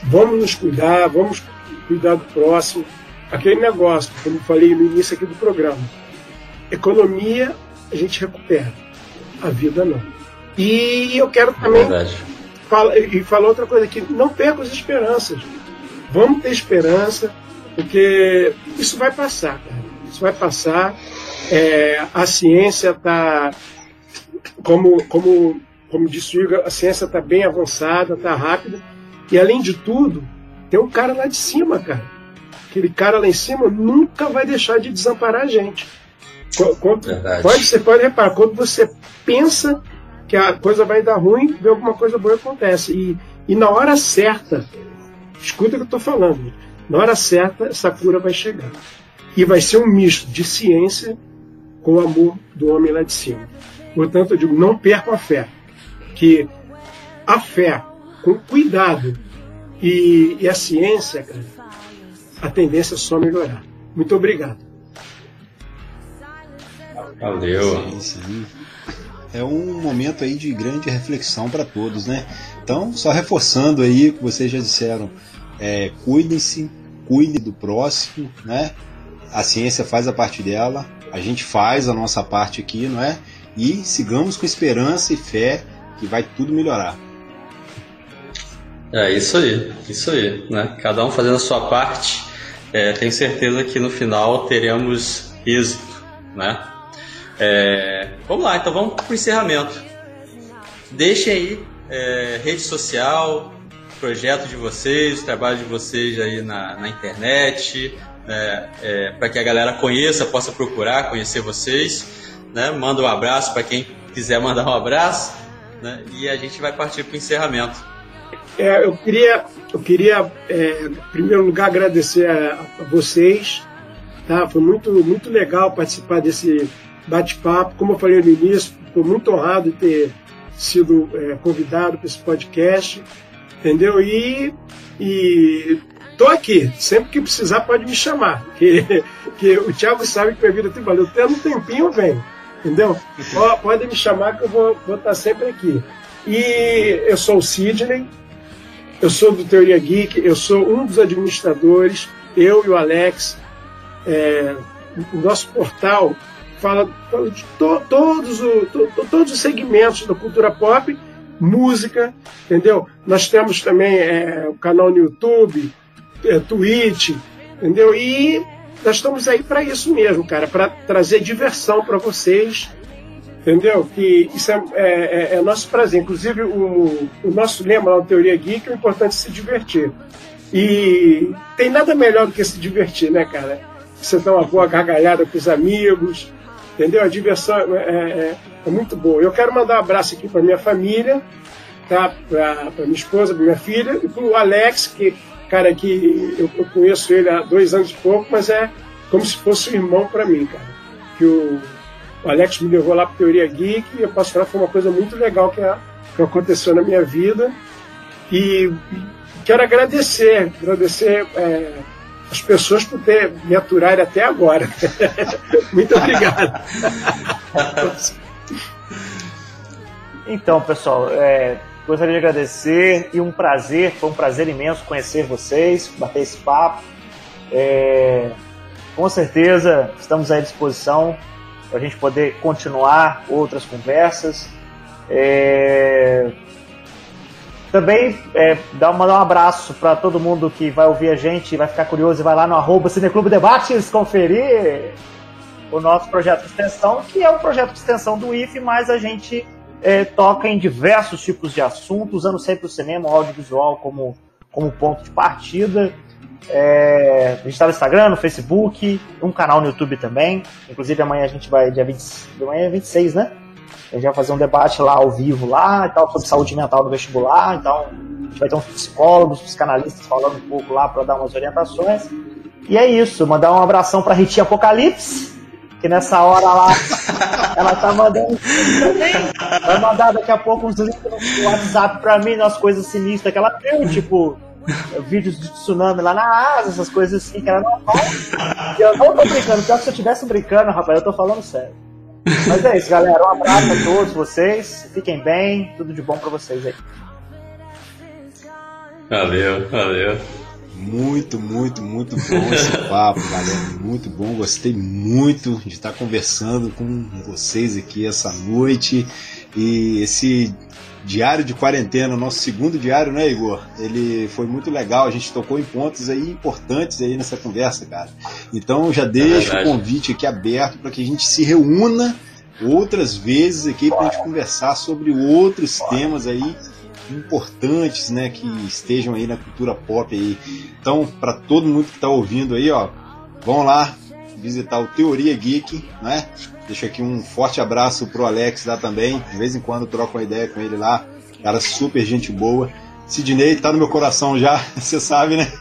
vamos nos cuidar, vamos cuidar do próximo. Aquele negócio, como eu falei no início aqui do programa. Economia a gente recupera, a vida não. E eu quero também falar, e falar outra coisa aqui, não perca as esperanças. Vamos ter esperança, porque isso vai passar, cara. Isso vai passar. É, a ciência está como, como, como disse o Igor, a ciência está bem avançada, está rápida. E além de tudo, tem um cara lá de cima, cara. Aquele cara lá em cima nunca vai deixar de desamparar a gente. Quando, pode, você pode reparar, quando você pensa que a coisa vai dar ruim, vê alguma coisa boa acontece. E, e na hora certa, escuta o que eu estou falando, na hora certa essa cura vai chegar. E vai ser um misto de ciência com o amor do homem lá de cima. Portanto, eu digo, não percam a fé. Que a fé, com cuidado e, e a ciência, cara, a tendência é só melhorar. Muito obrigado. Valeu. Sim, sim. É um momento aí de grande reflexão para todos, né? Então, só reforçando aí o que vocês já disseram, é, cuidem-se, cuide do próximo, né? A ciência faz a parte dela, a gente faz a nossa parte aqui, não é? E sigamos com esperança e fé que vai tudo melhorar. É isso aí, isso aí, né? Cada um fazendo a sua parte. É, tenho certeza que no final teremos êxito, né? É, vamos lá, então vamos para o encerramento. Deixem aí é, rede social, projeto de vocês, trabalho de vocês aí na, na internet, né, é, para que a galera conheça, possa procurar, conhecer vocês. Né? Manda um abraço para quem quiser mandar um abraço. Né? E a gente vai partir para o encerramento. É, eu queria, eu queria é, em primeiro lugar, agradecer a, a, vocês. Tá? Foi muito, muito legal participar desse bate-papo. Como eu falei no início, estou muito honrado de ter sido é, convidado para esse podcast, entendeu? E, e tô aqui. Sempre que precisar, pode me chamar. Que, que o Thiago sabe que minha vida tem valeu. Tendo um tempinho, vem. Entendeu? Pode me chamar que eu vou, vou estar sempre aqui. E eu sou o Sidney, eu sou do Teoria Geek, eu sou um dos administradores, eu e o Alex. É, o nosso portal fala, fala de to, todos, o, to, todos os segmentos da cultura pop, música, entendeu? Nós temos também é, o canal no YouTube, é, Twitch, entendeu? E nós estamos aí para isso mesmo, cara, para trazer diversão para vocês, entendeu? Que isso é, é, é, é, nosso prazer. Inclusive, o, o nosso lema na Teoria Geek é o importante se divertir. E tem nada melhor do que se divertir, né, cara? Você dá uma boa gargalhada com os amigos, entendeu? A diversão é, é, é, é muito boa. Eu quero mandar um abraço aqui para minha família, tá? Para minha esposa, para minha filha e para o Alex, que cara que eu, eu, conheço ele há dois anos e pouco, mas é como se fosse um irmão para mim, cara. Que o, o, Alex me levou lá para Teoria Geek e eu posso falar que foi uma coisa muito legal que, que aconteceu na minha vida. E quero agradecer, agradecer é, as pessoas por ter me aturado até agora. muito obrigado. então, pessoal, é, Gostaria de agradecer e um prazer, foi um prazer imenso conhecer vocês, bater esse papo. É, com certeza estamos à disposição para a gente poder continuar outras conversas. É, também é, dar, mandar um abraço para todo mundo que vai ouvir a gente, vai ficar curioso e vai lá no arroba Cineclube Debates conferir o nosso projeto de extensão, que é um projeto de extensão do IFE, mas a gente é, toca em diversos tipos de assuntos, usando sempre o cinema, o audiovisual como, como ponto de partida. É, a gente está no Instagram, no Facebook, um canal no YouTube também. Inclusive amanhã a gente vai, dia 20, amanhã é 26, né? A gente vai fazer um debate lá ao vivo lá e tal, sobre saúde mental no vestibular. Então, a gente vai ter uns psicólogos, psicanalistas falando um pouco lá para dar umas orientações. E é isso, mandar um abração para Ritinha Apocalipse, que nessa hora lá ela tá mandando. Vai mandar daqui a pouco uns links no WhatsApp pra mim, umas coisas sinistras que ela viu, tipo vídeos de tsunami lá na Ásia, essas coisas assim que ela não faz. Eu não tô brincando, pior que se eu estivesse brincando, rapaz, eu tô falando sério. Mas é isso, galera. Um abraço a todos vocês. Fiquem bem. Tudo de bom pra vocês aí. Valeu, valeu. Muito, muito, muito bom esse papo, galera. Muito bom. Gostei muito de estar conversando com vocês aqui essa noite. E esse diário de quarentena, nosso segundo diário, né, Igor? Ele foi muito legal. A gente tocou em pontos aí importantes aí nessa conversa, cara. Então já deixo é o convite aqui aberto para que a gente se reúna outras vezes aqui para a gente conversar sobre outros temas aí importantes, né, que estejam aí na cultura pop aí. Então, para todo mundo que está ouvindo aí, ó, vão lá visitar o Teoria Geek, né? Deixo aqui um forte abraço pro Alex lá também. De vez em quando troco uma ideia com ele lá. Cara super gente boa. Sidney tá no meu coração já, você sabe, né?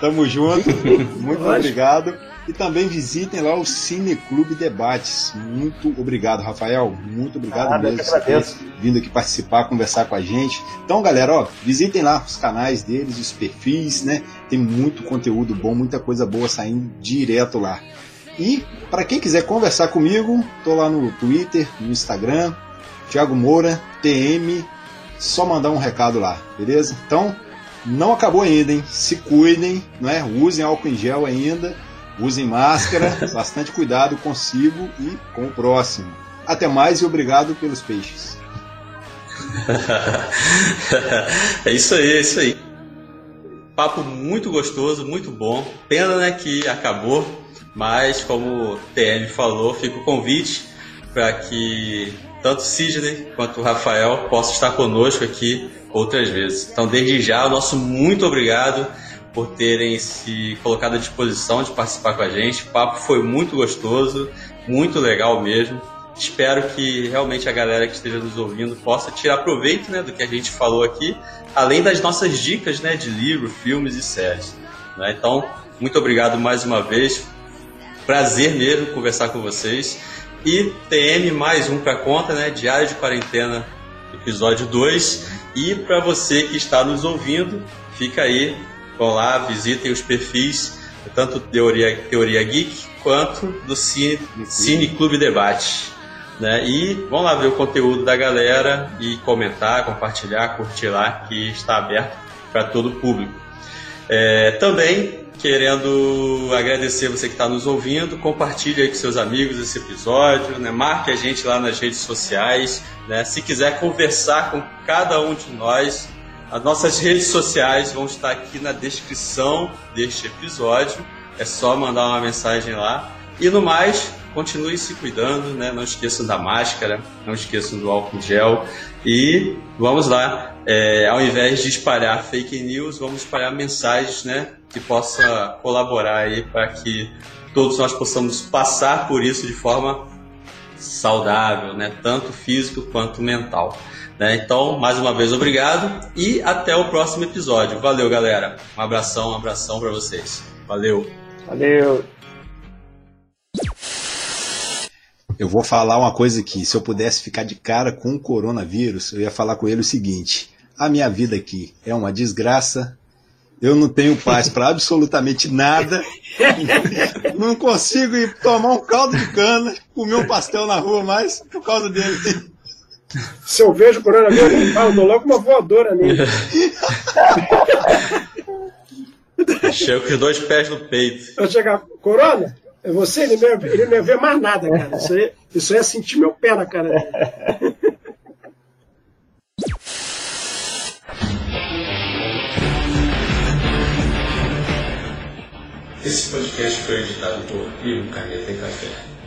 Tamo junto. Muito obrigado. E também visitem lá o Cine Clube Debates. Muito obrigado, Rafael. Muito obrigado ah, mesmo por ter vindo aqui participar, conversar com a gente. Então, galera, ó, visitem lá os canais deles, os perfis, né? Tem muito conteúdo bom, muita coisa boa saindo direto lá. E para quem quiser conversar comigo, tô lá no Twitter, no Instagram, Thiago Moura, TM, só mandar um recado lá, beleza? Então, não acabou ainda, hein? Se cuidem, né? Usem álcool em gel ainda Usem máscara, bastante cuidado consigo e com o próximo. Até mais e obrigado pelos peixes. é isso aí, é isso aí. Papo muito gostoso, muito bom. Pena né, que acabou, Mas, como o TM falou, fica o convite para que tanto Sidney quanto o Rafael possam estar conosco aqui outras vezes. Então, desde já, o nosso muito obrigado por terem se colocado à disposição de participar com a gente. O papo foi muito gostoso, muito legal mesmo. Espero que realmente a galera que esteja nos ouvindo possa tirar proveito né, do que a gente falou aqui, além das nossas dicas né, de livro, filmes e séries. Né? Então, muito obrigado mais uma vez. Prazer mesmo conversar com vocês. E TM mais um para conta, né? Diário de Quarentena, episódio 2. E para você que está nos ouvindo, fica aí, vão lá, visitem os perfis, tanto Teoria, Teoria Geek quanto do Cine, Cine Clube Debate. Né? E vão lá ver o conteúdo da galera e comentar, compartilhar, curtir lá, que está aberto para todo o público. É, também querendo agradecer você que está nos ouvindo, compartilhe aí com seus amigos esse episódio, né? marque a gente lá nas redes sociais, né? se quiser conversar com cada um de nós, as nossas redes sociais vão estar aqui na descrição deste episódio, é só mandar uma mensagem lá. E no mais, continue se cuidando, né? Não esqueçam da máscara, não esqueçam do álcool gel e vamos lá. É, ao invés de espalhar fake news, vamos espalhar mensagens, né? Que possa colaborar aí para que todos nós possamos passar por isso de forma saudável, né? Tanto físico quanto mental. Né? Então, mais uma vez, obrigado e até o próximo episódio. Valeu, galera. Um abração, um abração para vocês. Valeu. Valeu. Eu vou falar uma coisa aqui. Se eu pudesse ficar de cara com o coronavírus, eu ia falar com ele o seguinte: a minha vida aqui é uma desgraça. Eu não tenho paz para absolutamente nada. Não consigo ir tomar um caldo de cana, comer um pastel na rua mais por causa dele. Se eu vejo o coronavírus, eu falo, dou logo uma voadora nele. Chego com os dois pés no peito. Eu chegar, Corona, é você, ele não, ia, ele não ia ver mais nada, cara. Isso aí, isso aí é sentir meu pé na cara dele. Esse podcast foi editado por Ivo Caneta e Café.